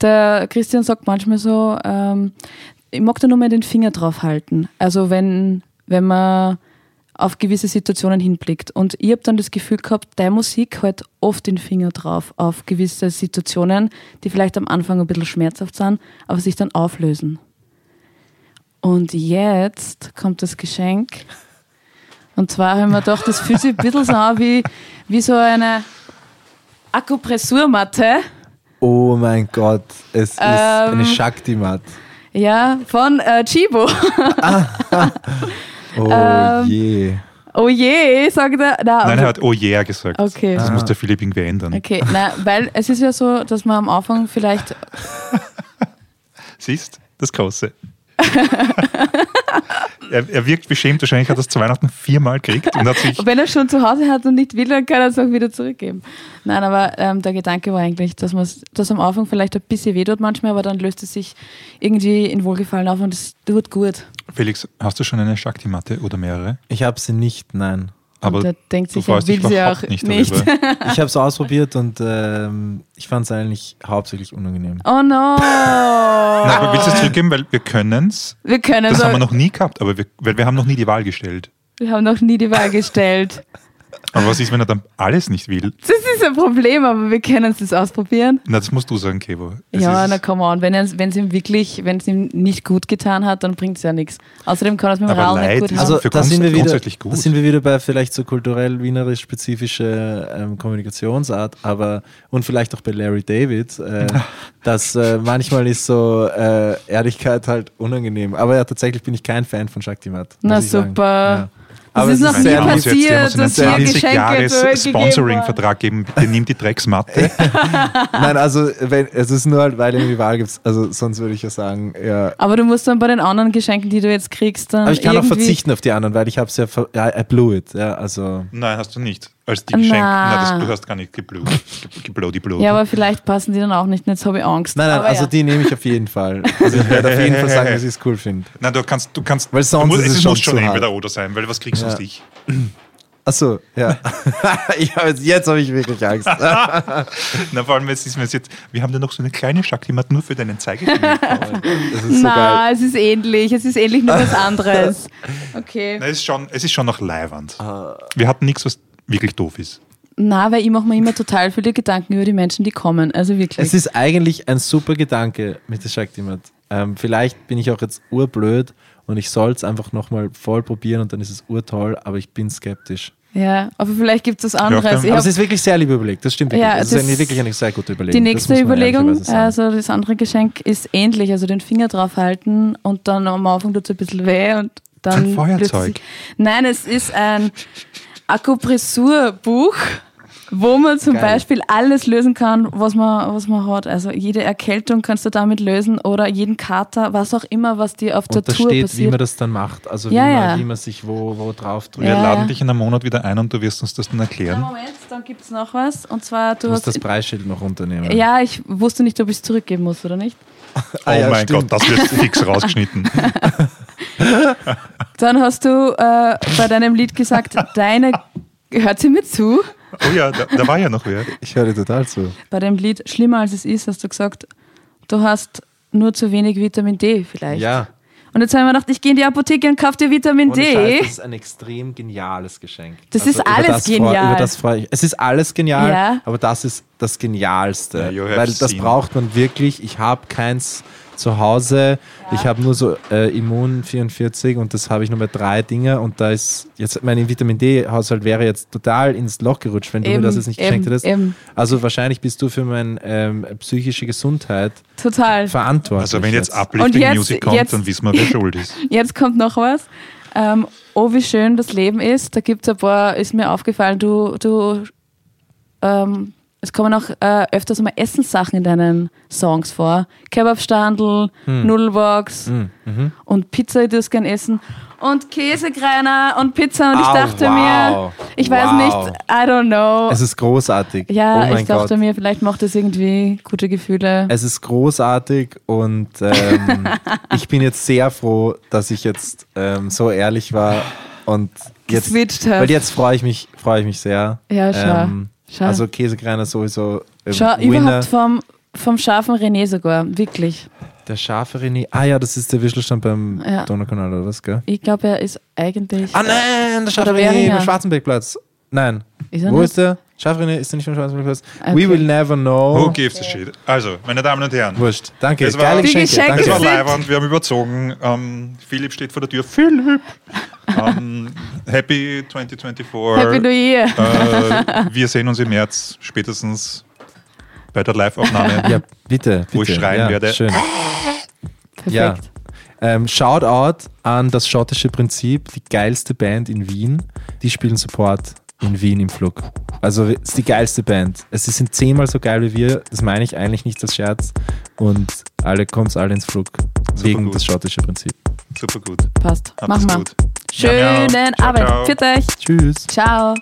der Christian sagt manchmal so, ähm, ich mag da nur mal den Finger drauf halten. Also wenn, wenn man auf gewisse Situationen hinblickt. Und ich habe dann das Gefühl gehabt, deine Musik hält oft den Finger drauf auf gewisse Situationen, die vielleicht am Anfang ein bisschen schmerzhaft sind, aber sich dann auflösen. Und jetzt kommt das Geschenk. Und zwar haben wir gedacht, das fühlt sich ein bisschen so an wie, wie so eine Akupressurmatte. Oh mein Gott, es ist Ähm, eine Shakti-Mat. Ja, von äh, Chibo. Oh ähm, je. Oh je, sagt er. Nein, also- er hat Oh yeah gesagt. Okay. Das muss der Philipp irgendwie ändern. Okay, na, weil es ist ja so, dass man am Anfang vielleicht. Siehst, das Große. er, er wirkt beschämt, wahrscheinlich hat er das zu Weihnachten viermal gekriegt und hat sich. Wenn er schon zu Hause hat und nicht will, dann kann er es auch wieder zurückgeben. Nein, aber ähm, der Gedanke war eigentlich, dass man das am Anfang vielleicht ein bisschen wehtut manchmal, aber dann löst es sich irgendwie in Wohlgefallen auf und es tut gut. Felix, hast du schon eine Shakti-Matte oder mehrere? Ich habe sie nicht, nein. Aber und er denkt sich, er will sie auch nicht nicht. darüber. Ich habe es ausprobiert und ähm, ich fand es eigentlich hauptsächlich unangenehm. Oh no! Nein, aber willst du es zurückgeben? Weil wir können es. Wir können Das so, haben wir noch nie gehabt, aber wir, weil wir haben noch nie die Wahl gestellt. wir haben noch nie die Wahl gestellt. Aber was ist, wenn er dann alles nicht will? Das ist ein Problem, aber wir können es ausprobieren. Na, das musst du sagen, Kevo. Es ja, ist- na come on. Wenn es wenn es ihm wirklich, wenn es ihm nicht gut getan hat, dann bringt es ja nichts. Außerdem kann er es mit dem Raum nicht gut haben. Also für da sind, wir wieder, grundsätzlich gut. da sind wir wieder bei vielleicht so kulturell wienerisch spezifische ähm, Kommunikationsart, aber und vielleicht auch bei Larry David, äh, dass äh, manchmal ist so äh, Ehrlichkeit halt unangenehm. Aber ja, tatsächlich bin ich kein Fan von. Na, muss ich sagen. super. Ja. Aber ist es noch Ich nie passiert, einen dass hier 20 Geschenke Jahres Sponsoring-Vertrag geben. Bitte nimm die Drecksmatte. Nein, also wenn, es ist nur halt, weil die Wahl gibt. Also sonst würde ich ja sagen, ja. Aber du musst dann bei den anderen Geschenken, die du jetzt kriegst, dann Aber ich kann auch irgendwie- verzichten auf die anderen, weil ich habe es ja, ver- ja, I blew it. Ja, also Nein, hast du nicht. Als die Geschenke. Na. Nein, das, du hast gar nicht geblowt. Blowt. Ja, aber vielleicht passen die dann auch nicht. Jetzt habe ich Angst. nein, nein, aber also ja. die nehme ich auf jeden Fall. Also ich werde auf jeden Fall sagen, dass ich es cool finde. Nein, du kannst, du kannst, Weil sonst du musst, ist es es schon muss schon entweder oder sein, weil was kriegst du Ja. sonst ich? Achso, ja. hab jetzt habe ich wirklich Angst. Na, vor allem, jetzt ist mir jetzt, wir haben da noch so eine kleine Shakti-Matte nur für deinen Zeigefinger. Das ist so geil. Na, es ist ähnlich. Es ist ähnlich, nur was anderes. Okay. Na, es, ist schon, es ist schon noch leiwand. Ah. Wir hatten nichts, was wirklich doof ist. Na, weil ich mache mir immer total viele Gedanken über die Menschen, die kommen. Also wirklich. Es ist eigentlich ein super Gedanke mit der Shaktimat. Ähm, vielleicht bin ich auch jetzt urblöd und ich soll es einfach nochmal voll probieren und dann ist es urtoll, aber ich bin skeptisch. ja, aber vielleicht gibt es was anderes. Ich Aber hab- es ist wirklich sehr lieb überlegt, das stimmt wirklich. Ja, das, das- ist eine, wirklich eine sehr gute Überlegung. Die Das nächste Überlegung, also das andere Geschenk ist ähnlich, also den Finger drauf halten und dann am Anfang tut es ein bisschen weh und dann. Ein Feuerzeug. Nein, es ist ein Akupressurbuch, wo man zum Geil. Beispiel alles lösen kann, was man, was man hat. Also jede Erkältung kannst du damit lösen oder jeden Kater, was auch immer, was dir auf der und da Tour steht, wie passiert. man das dann macht, also Ja, wie, ja. man, wie man sich wo, wo drauf drückt. Wir Ja, laden ja. dich in einem Monat wieder ein und du wirst uns das dann Ja, erklären. Moment, dann gibt es noch was. Und zwar, du Du musst hast. das Preisschild noch runternehmen. ja, ich wusste nicht, ob ich es zurückgeben muss oder nicht. Oh Ah, ja, mein stimmt. Gott, das wird fix rausgeschnitten. Dann hast du äh, bei deinem Lied gesagt, deine. Hört sie mir zu? Oh ja, da, da war ja noch wer. Ich höre dir total zu. Bei dem Lied Schlimmer als es ist, hast du gesagt, du hast nur zu wenig Vitamin D vielleicht. Ja. Und jetzt haben wir gedacht, ich gehe in die Apotheke und kaufe dir Vitamin Ohne D. Scheiß, das ist ein extrem geniales Geschenk. Also Das ist über alles das freu- genial. Über das freue ich. Es ist alles genial, Ja. aber das ist das Genialste. Ja, weil das seen. braucht man wirklich. Ich habe keins zu Hause. Ich habe nur so äh, Immun 44 und das habe ich nur mit drei Dinge und da ist jetzt mein Vitamin D-Haushalt wäre jetzt total ins Loch gerutscht, wenn du mir das jetzt nicht geschenkt hättest. eben. Also wahrscheinlich bist du für meine ähm, psychische Gesundheit Total. verantwortlich. Also wenn jetzt Uplifting jetzt- Music kommt, jetzt- dann wissen wir, wer schuld ist. Jetzt kommt noch was. Ähm, oh, wie schön das Leben ist. Da gibt es ein paar, ist mir aufgefallen, du, du ähm, es kommen auch äh, öfters mal Essenssachen in deinen Songs vor. Kebabstandel, Nudelbox Hm, mhm. und Pizza, die du gern essen. Und Käsekreiner und Pizza. Und ich Au, dachte wow. mir, ich weiß Wow. nicht, I don't know. Es ist großartig. ja, oh ich dachte Gott. mir, vielleicht macht das irgendwie gute Gefühle. Es ist großartig und ähm, ich bin jetzt sehr froh, dass ich jetzt ähm, so ehrlich war und jetzt, weil jetzt freue ich mich, freue ich mich sehr. Ja, schau. Ähm, schau. also Käsekreiner sowieso ähm, schau, Winner. überhaupt vom, vom scharfen René sogar, wirklich. Der scharfe René. Ah ja, das ist der Wischelstand beim Ja. Donaukanal oder was, gell? Ich glaube, er ist eigentlich. Ah nein, der scharfe René beim Schwarzenbergplatz. Nein. Ist er Wo nicht? ist der? René ist der nicht beim Schwarzenbergplatz? Okay. We will never know. Who gives a shit? Also, meine Damen und Herren, Wurscht. Danke. Das war- Geile Geschenke. Geschenke das war live und wir haben überzogen. Ähm, Philipp steht vor der Tür. Philipp! ähm, happy 2024. Happy New Year. Äh, wir sehen uns im März spätestens bei der Live-Aufnahme. Ja, bitte, bitte. Wo ich schreien ja, werde. Schön. Perfekt. Ja. Ähm, Shoutout an das schottische Prinzip, die geilste Band in Wien. Die spielen Support in Wien im Flug. Also es ist die geilste Band. Es sind zehnmal so geil wie wir. Das meine ich eigentlich nicht als Scherz. Und alle kommt alle ins Flug wegen gut. das schottische Prinzip. Super gut. Passt. Habt Machen wir. gut. Schönen Ja, ja. Ciao, Abend. ciao. Für euch. Tschüss. Ciao.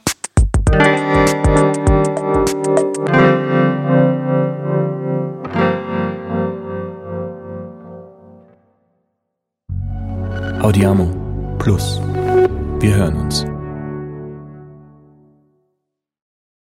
Audiamo Plus. Wir hören uns.